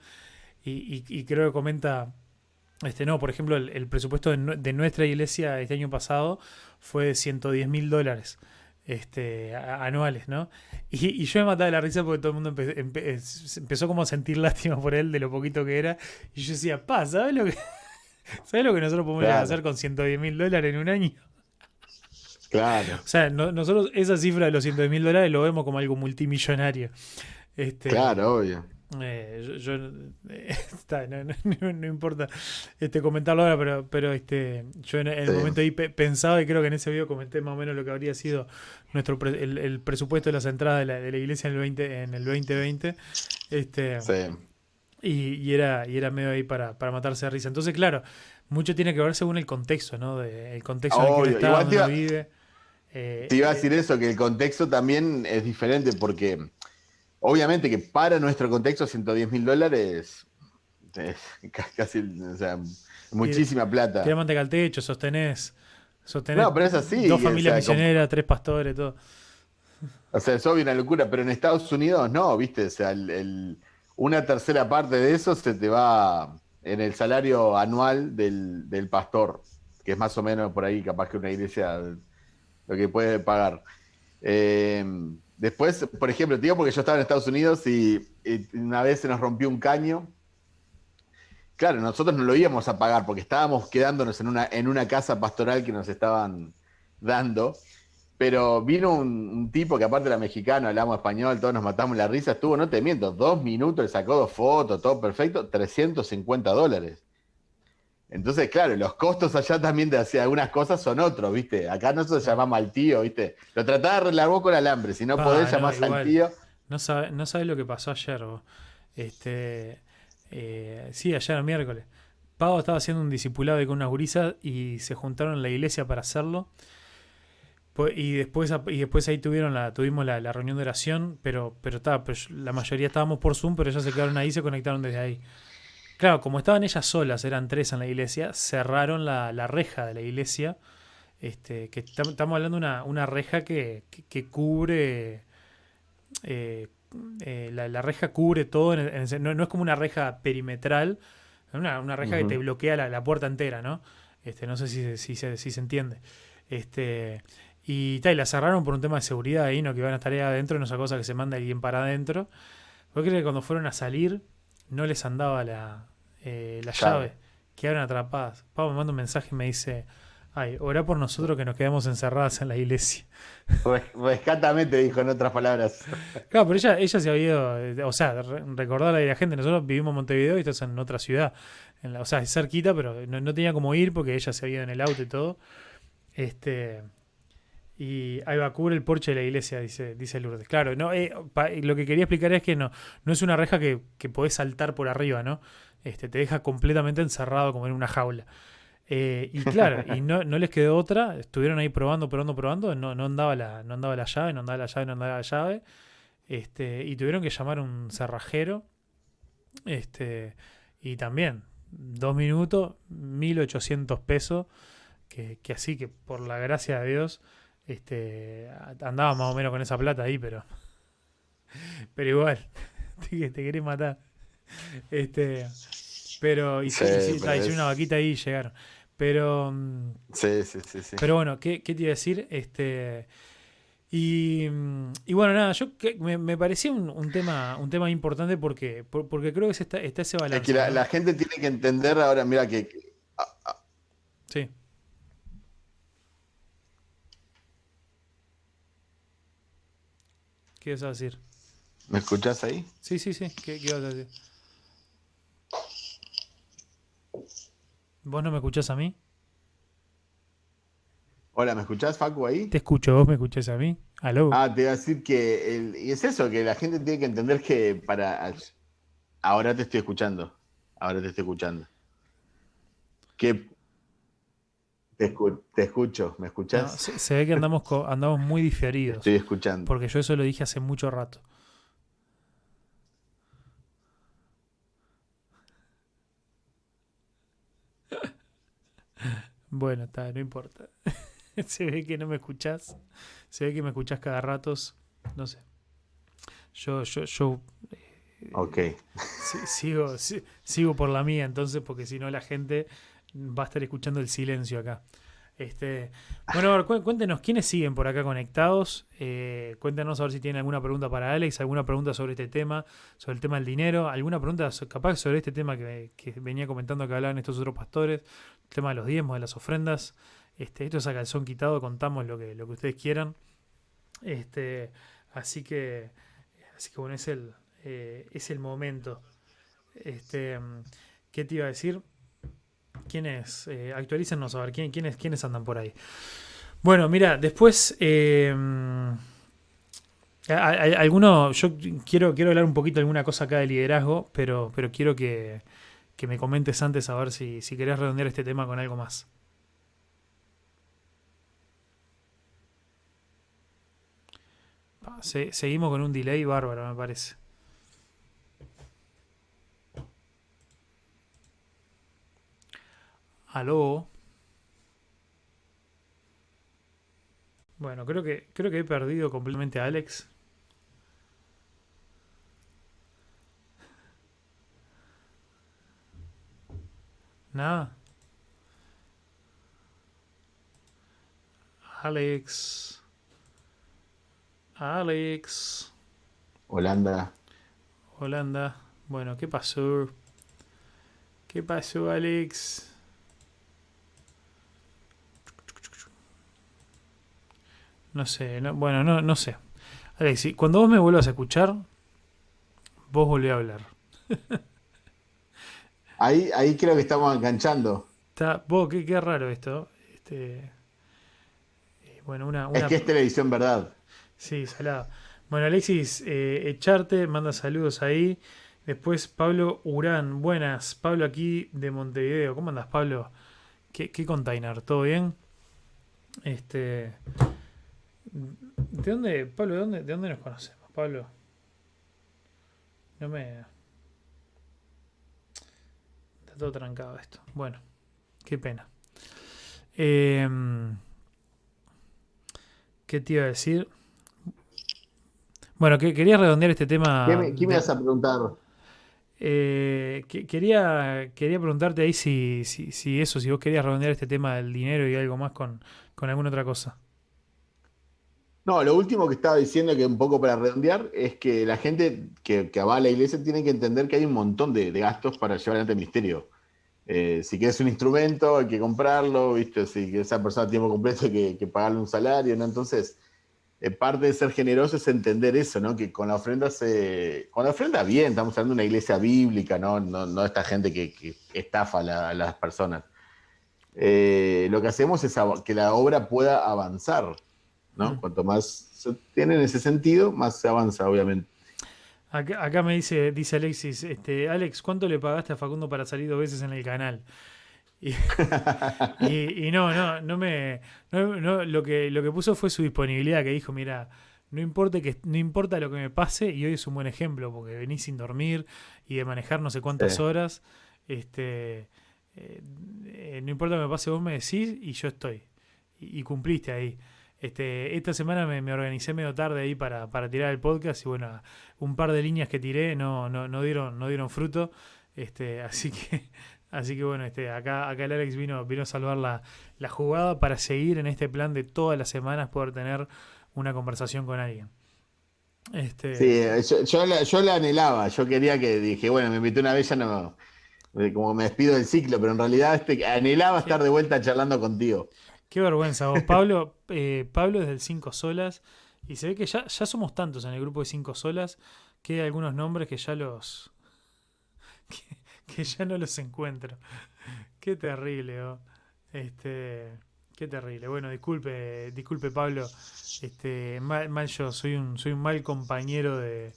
Y, y creo que comenta este, no, por ejemplo, el, presupuesto de, nuestra iglesia este año pasado fue de 110 mil dólares este, anuales, ¿no? Y, yo me mataba de la risa porque todo el mundo empezó como a sentir lástima por él de lo poquito que era. Y yo decía, pa, ¿sabes lo que, ¿sabes lo que nosotros podemos hacer con 110 mil dólares en un año? Claro. O sea, nosotros esa cifra de los 110 mil dólares lo vemos como algo multimillonario. Este, claro, obvio. Eh, yo, eh, no, importa este, comentarlo ahora, pero, pero este, yo en, el momento ahí pensaba y creo que en ese video comenté más o menos lo que habría sido nuestro el, presupuesto de las entradas de la, de la iglesia en el, 20, en el 2020. Este, y, era, y era medio ahí para, para matarse de risa. Entonces, claro, mucho tiene que ver según el contexto, ¿no? De, el contexto en el que está, donde vive. Eh, te iba a decir eso, que el contexto también es diferente porque Obviamente que para nuestro contexto 110 mil dólares es casi, o sea, muchísima plata. Tirás manteca al techo, sostenés, sostenés no, pero es así, dos familias misioneras, tres pastores, todo. O sea, es obvio una locura, pero en Estados Unidos no, ¿viste? O sea, una tercera parte de eso se te va en el salario anual del, del pastor, que es más o menos por ahí capaz que una iglesia lo que puede pagar. Eh, Después, por ejemplo, digo porque yo estaba en Estados Unidos y, una vez se nos rompió un caño. Claro, nosotros no lo íbamos a pagar porque estábamos quedándonos en una, en una casa pastoral que nos estaban dando. Pero vino un, tipo que aparte era mexicano, hablamos español, todos nos matamos la risa, estuvo, no te miento, dos minutos, le sacó dos fotos, todo perfecto, 350 dólares. Entonces, claro, los costos allá también de hacer algunas cosas son otros, ¿viste? Acá nosotros llamamos al tío, ¿viste? Lo trataba de arreglar vos con alambre, si no podés llamar al tío. No sabes no sabe lo que pasó ayer, vos. Este, eh, sí, ayer miércoles. Pavo estaba haciendo un discipulado con unas gurisas y se juntaron en la iglesia para hacerlo. Y después, y después ahí tuvieron la, tuvimos la, reunión de oración, pero, pero, estaba, la mayoría estábamos por Zoom, pero ellos se quedaron ahí y se conectaron desde ahí. Claro, como estaban ellas solas, eran tres en la iglesia, cerraron la, la reja de la iglesia. Este, que estamos hablando de una, una reja que, que, cubre. Eh, eh, la, reja cubre todo. no, es como una reja perimetral, es una, una, reja que te bloquea la, la, puerta entera, ¿no? Este, no sé si, si, si se entiende. Este, y, tal, la cerraron por un tema de seguridad ahí, no que iban a estar ahí adentro, no esa cosa que se manda alguien para adentro. Yo creo que cuando fueron a salir, no les andaba la, eh, la llave. Quedaron atrapadas. Pablo me manda un mensaje y me dice, ay, orá por nosotros que nos quedamos encerradas en la iglesia. Rescatamente dijo en otras palabras. Claro, pero ella, ella se había ido, eh, o sea, recordarle a la gente, nosotros vivimos en Montevideo y estás en otra ciudad. En la, o sea, es cerquita, pero no, no tenía como ir porque ella se había ido en el auto y todo. Este, y ahí va, cubre el porche de la iglesia, dice, dice Lourdes. Claro, no, eh, lo que quería explicar es que no, no es una reja que, que podés saltar por arriba, ¿no? Este, te deja completamente encerrado como en una jaula. Eh, y claro, y no, no, les quedó otra, estuvieron ahí probando, probando, probando, no, no, andaba la, no andaba la llave, no andaba la llave, no andaba la llave. Este, y tuvieron que llamar a un cerrajero. Este, y también, dos minutos, 1800 pesos. Que, que así que por la gracia de Dios este, andaba más o menos con esa plata ahí, pero. Pero igual, te, te querés matar. Este. Pero. Y sí, sí, sí una vaquita ahí y llegaron. Pero. Sí, sí, sí, sí. Pero bueno, ¿qué, qué te iba a decir? Este. Y, y, bueno, nada, yo me, me parecía un, un, tema, un tema importante porque, porque creo que está, está ese balance. Es que la, la, gente tiene que entender ahora, mira que. sí. ¿Qué ibas a decir? ¿Me escuchás ahí? Sí, sí, sí. ¿Qué, qué ibas a decir? ¿Vos no me escuchás a mí? Hola, ¿me escuchás, Facu, ahí? Te escucho, ¿vos me escuchás a mí? ¿Aló? Ah, te iba a decir que... El, y es eso, que la gente tiene que entender que para... Ahora te estoy escuchando. Ahora te estoy escuchando. Que te, escucho, ¿me escuchas? se, ve que andamos, andamos muy diferidos. Estoy escuchando. Porque yo eso lo dije hace mucho rato. Bueno, está, no importa. se ve que no me escuchás. Se ve que me escuchás cada rato. No sé. Yo, yo, yo. Eh, ok. sigo, sigo por la mía, entonces, porque si no la gente va a estar escuchando el silencio acá. Este, bueno, a ver, cuéntenos quiénes siguen por acá conectados. Eh, cuéntenos a ver si tienen alguna pregunta para Alex, alguna pregunta sobre este tema, sobre el tema del dinero, alguna pregunta capaz sobre este tema que, venía comentando que hablaban estos otros pastores, el tema de los diezmos, de las ofrendas. Este, esto es a calzón quitado, contamos lo que, lo que ustedes quieran. Este, así que, así que bueno, es el, eh, es el momento. Este, ¿Qué te iba a decir? ¿Quiénes? Eh, a ver ¿quién, quiénes, quiénes andan por ahí. Bueno, mira, después. Eh, alguno, yo quiero, quiero hablar un poquito de alguna cosa acá de liderazgo, pero, pero quiero que, que me comentes antes a ver si, si querés redondear este tema con algo más. seguimos con un delay bárbaro, me parece. Aló. Bueno, creo que creo que he perdido completamente a Alex. Nada. Alex. Alex. Holanda. Holanda. Bueno, ¿qué pasó? ¿Qué pasó, Alex? No sé, bueno, no, no sé. Alexi, cuando vos me vuelvas a escuchar, vos volví a hablar. ahí, ahí creo que estamos enganchando. Está, vos, qué, qué raro esto. Este, eh, bueno, una, Es que es televisión, ¿verdad? Sí, salado. Bueno, Alexis, eh, echarte, manda saludos ahí. Después Pablo Urán, buenas. Pablo aquí de Montevideo. ¿Cómo andas, Pablo? ¿Qué, qué container? ¿Todo bien? Este. ¿De dónde, Pablo, de dónde, de dónde nos conocemos, Pablo? No me. todo trancado esto. Bueno, qué pena. Em, ¿Qué te iba a decir? Bueno, que, quería redondear este tema. ¿Qué me, me vas a preguntar? Eh, quería, quería preguntarte ahí si, si, eso, si vos querías redondear este tema del dinero y algo más con, alguna otra cosa. No, lo último que estaba diciendo, que un poco para redondear, es que la gente que, que avala la iglesia tiene que entender que hay un montón de, gastos para llevar adelante el ministerio. Eh, si quieres un instrumento, hay que comprarlo, ¿viste? Si esa persona a tiempo completo hay que, que pagarle un salario. Entonces, eh, parte de ser generoso es entender eso, ¿no? Que con la ofrenda se. Con la ofrenda bien, estamos hablando de una iglesia bíblica, ¿no? No, no esta gente que, estafa a, las personas. Eh, lo que hacemos es que la obra pueda avanzar, ¿no? Mm. Cuanto más se tiene en ese sentido, más se avanza, obviamente. Acá, me dice, dice Alexis, este, Alex, ¿cuánto le pagaste a Facundo para salir dos veces en el canal? Y, no, no, no me. No, lo, que, lo que puso fue su disponibilidad, que dijo, mira, no importa, que, no importa lo que me pase, y hoy es un buen ejemplo, porque venís sin dormir y de manejar no sé cuántas horas. Este, eh, eh, no importa lo que me pase, vos me decís y yo estoy. Y, cumpliste ahí. Este, esta semana me, me, organicé medio tarde ahí para, para tirar el podcast y bueno, un par de líneas que tiré no, no, no dieron, no dieron fruto. Este, así que Así que bueno, este, acá, acá el Alex vino, vino a salvar la, jugada para seguir en este plan de todas las semanas poder tener una conversación con alguien. Este... Sí, yo, yo, la, anhelaba, yo quería que dije, bueno, me invité una vez, ya no, como me despido del ciclo, pero en realidad este, anhelaba estar de vuelta charlando contigo. Qué vergüenza vos, Pablo, eh, Pablo desde el 5 solas, y se ve que ya, ya somos tantos en el grupo de 5 solas que hay algunos nombres que ya los que ya no los encuentro. Qué terrible, oh. Este, qué terrible. Bueno, disculpe, disculpe Pablo. Este, mal, yo, soy un, soy un mal compañero de,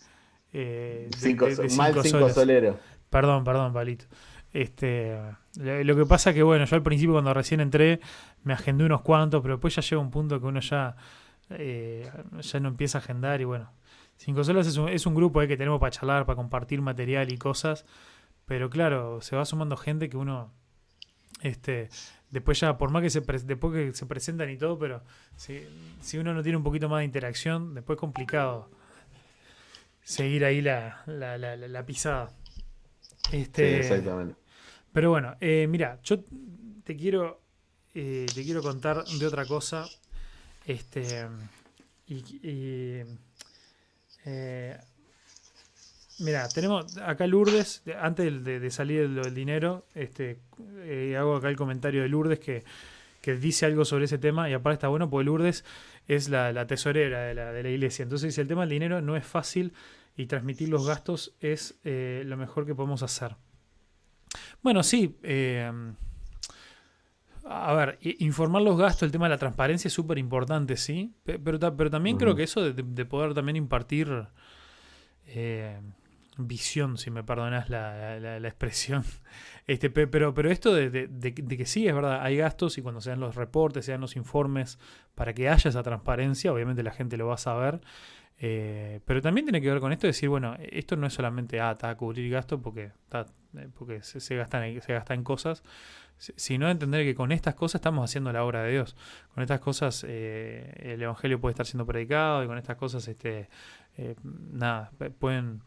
eh, cinco, mal cinco solero. Perdón, perdón, Palito. Este, lo que pasa que bueno, yo al principio cuando recién entré me agendé unos cuantos, pero después ya llega un punto que uno ya, eh, ya no empieza a agendar y bueno. Cinco Solas es un, es un grupo que tenemos para charlar, para compartir material y cosas. Pero claro, se va sumando gente que uno. Este, después ya, por más que se, después que se presentan y todo, pero si, si uno no tiene un poquito más de interacción, después es complicado seguir ahí la, la, la, pisada. Este, exactamente. Pero bueno, eh, mira, yo te quiero, eh, te quiero contar de otra cosa. Este, y, eh, Mira, tenemos acá Lourdes, antes de, salir del dinero, este, eh, hago acá el comentario de Lourdes que, dice algo sobre ese tema y aparte está bueno porque Lourdes es la, tesorera de la, iglesia. Entonces dice, el tema del dinero no es fácil y transmitir los gastos es eh, lo mejor que podemos hacer. Bueno, sí. Eh, a ver, informar los gastos, el tema de la transparencia es súper importante, sí. Pero, pero también creo que eso de, poder también impartir visión, si me perdonas la, la, expresión. Este, pero, pero esto de, que sí, es verdad, hay gastos y cuando sean los reportes, sean los informes, para que haya esa transparencia, obviamente la gente lo va a saber. Eh, pero también tiene que ver con esto de decir, bueno, esto no es solamente, ah, está a cubrir gastos porque, eh, porque se, se, gasta en, se gasta en cosas, sino entender que con estas cosas estamos haciendo la obra de Dios. Con estas cosas eh, el Evangelio puede estar siendo predicado y con estas cosas, este, nada, pueden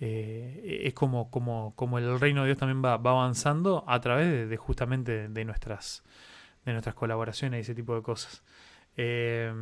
eh, es como, como, como el reino de Dios también va, avanzando a través de, justamente de nuestras, de nuestras colaboraciones y ese tipo de cosas. Eh,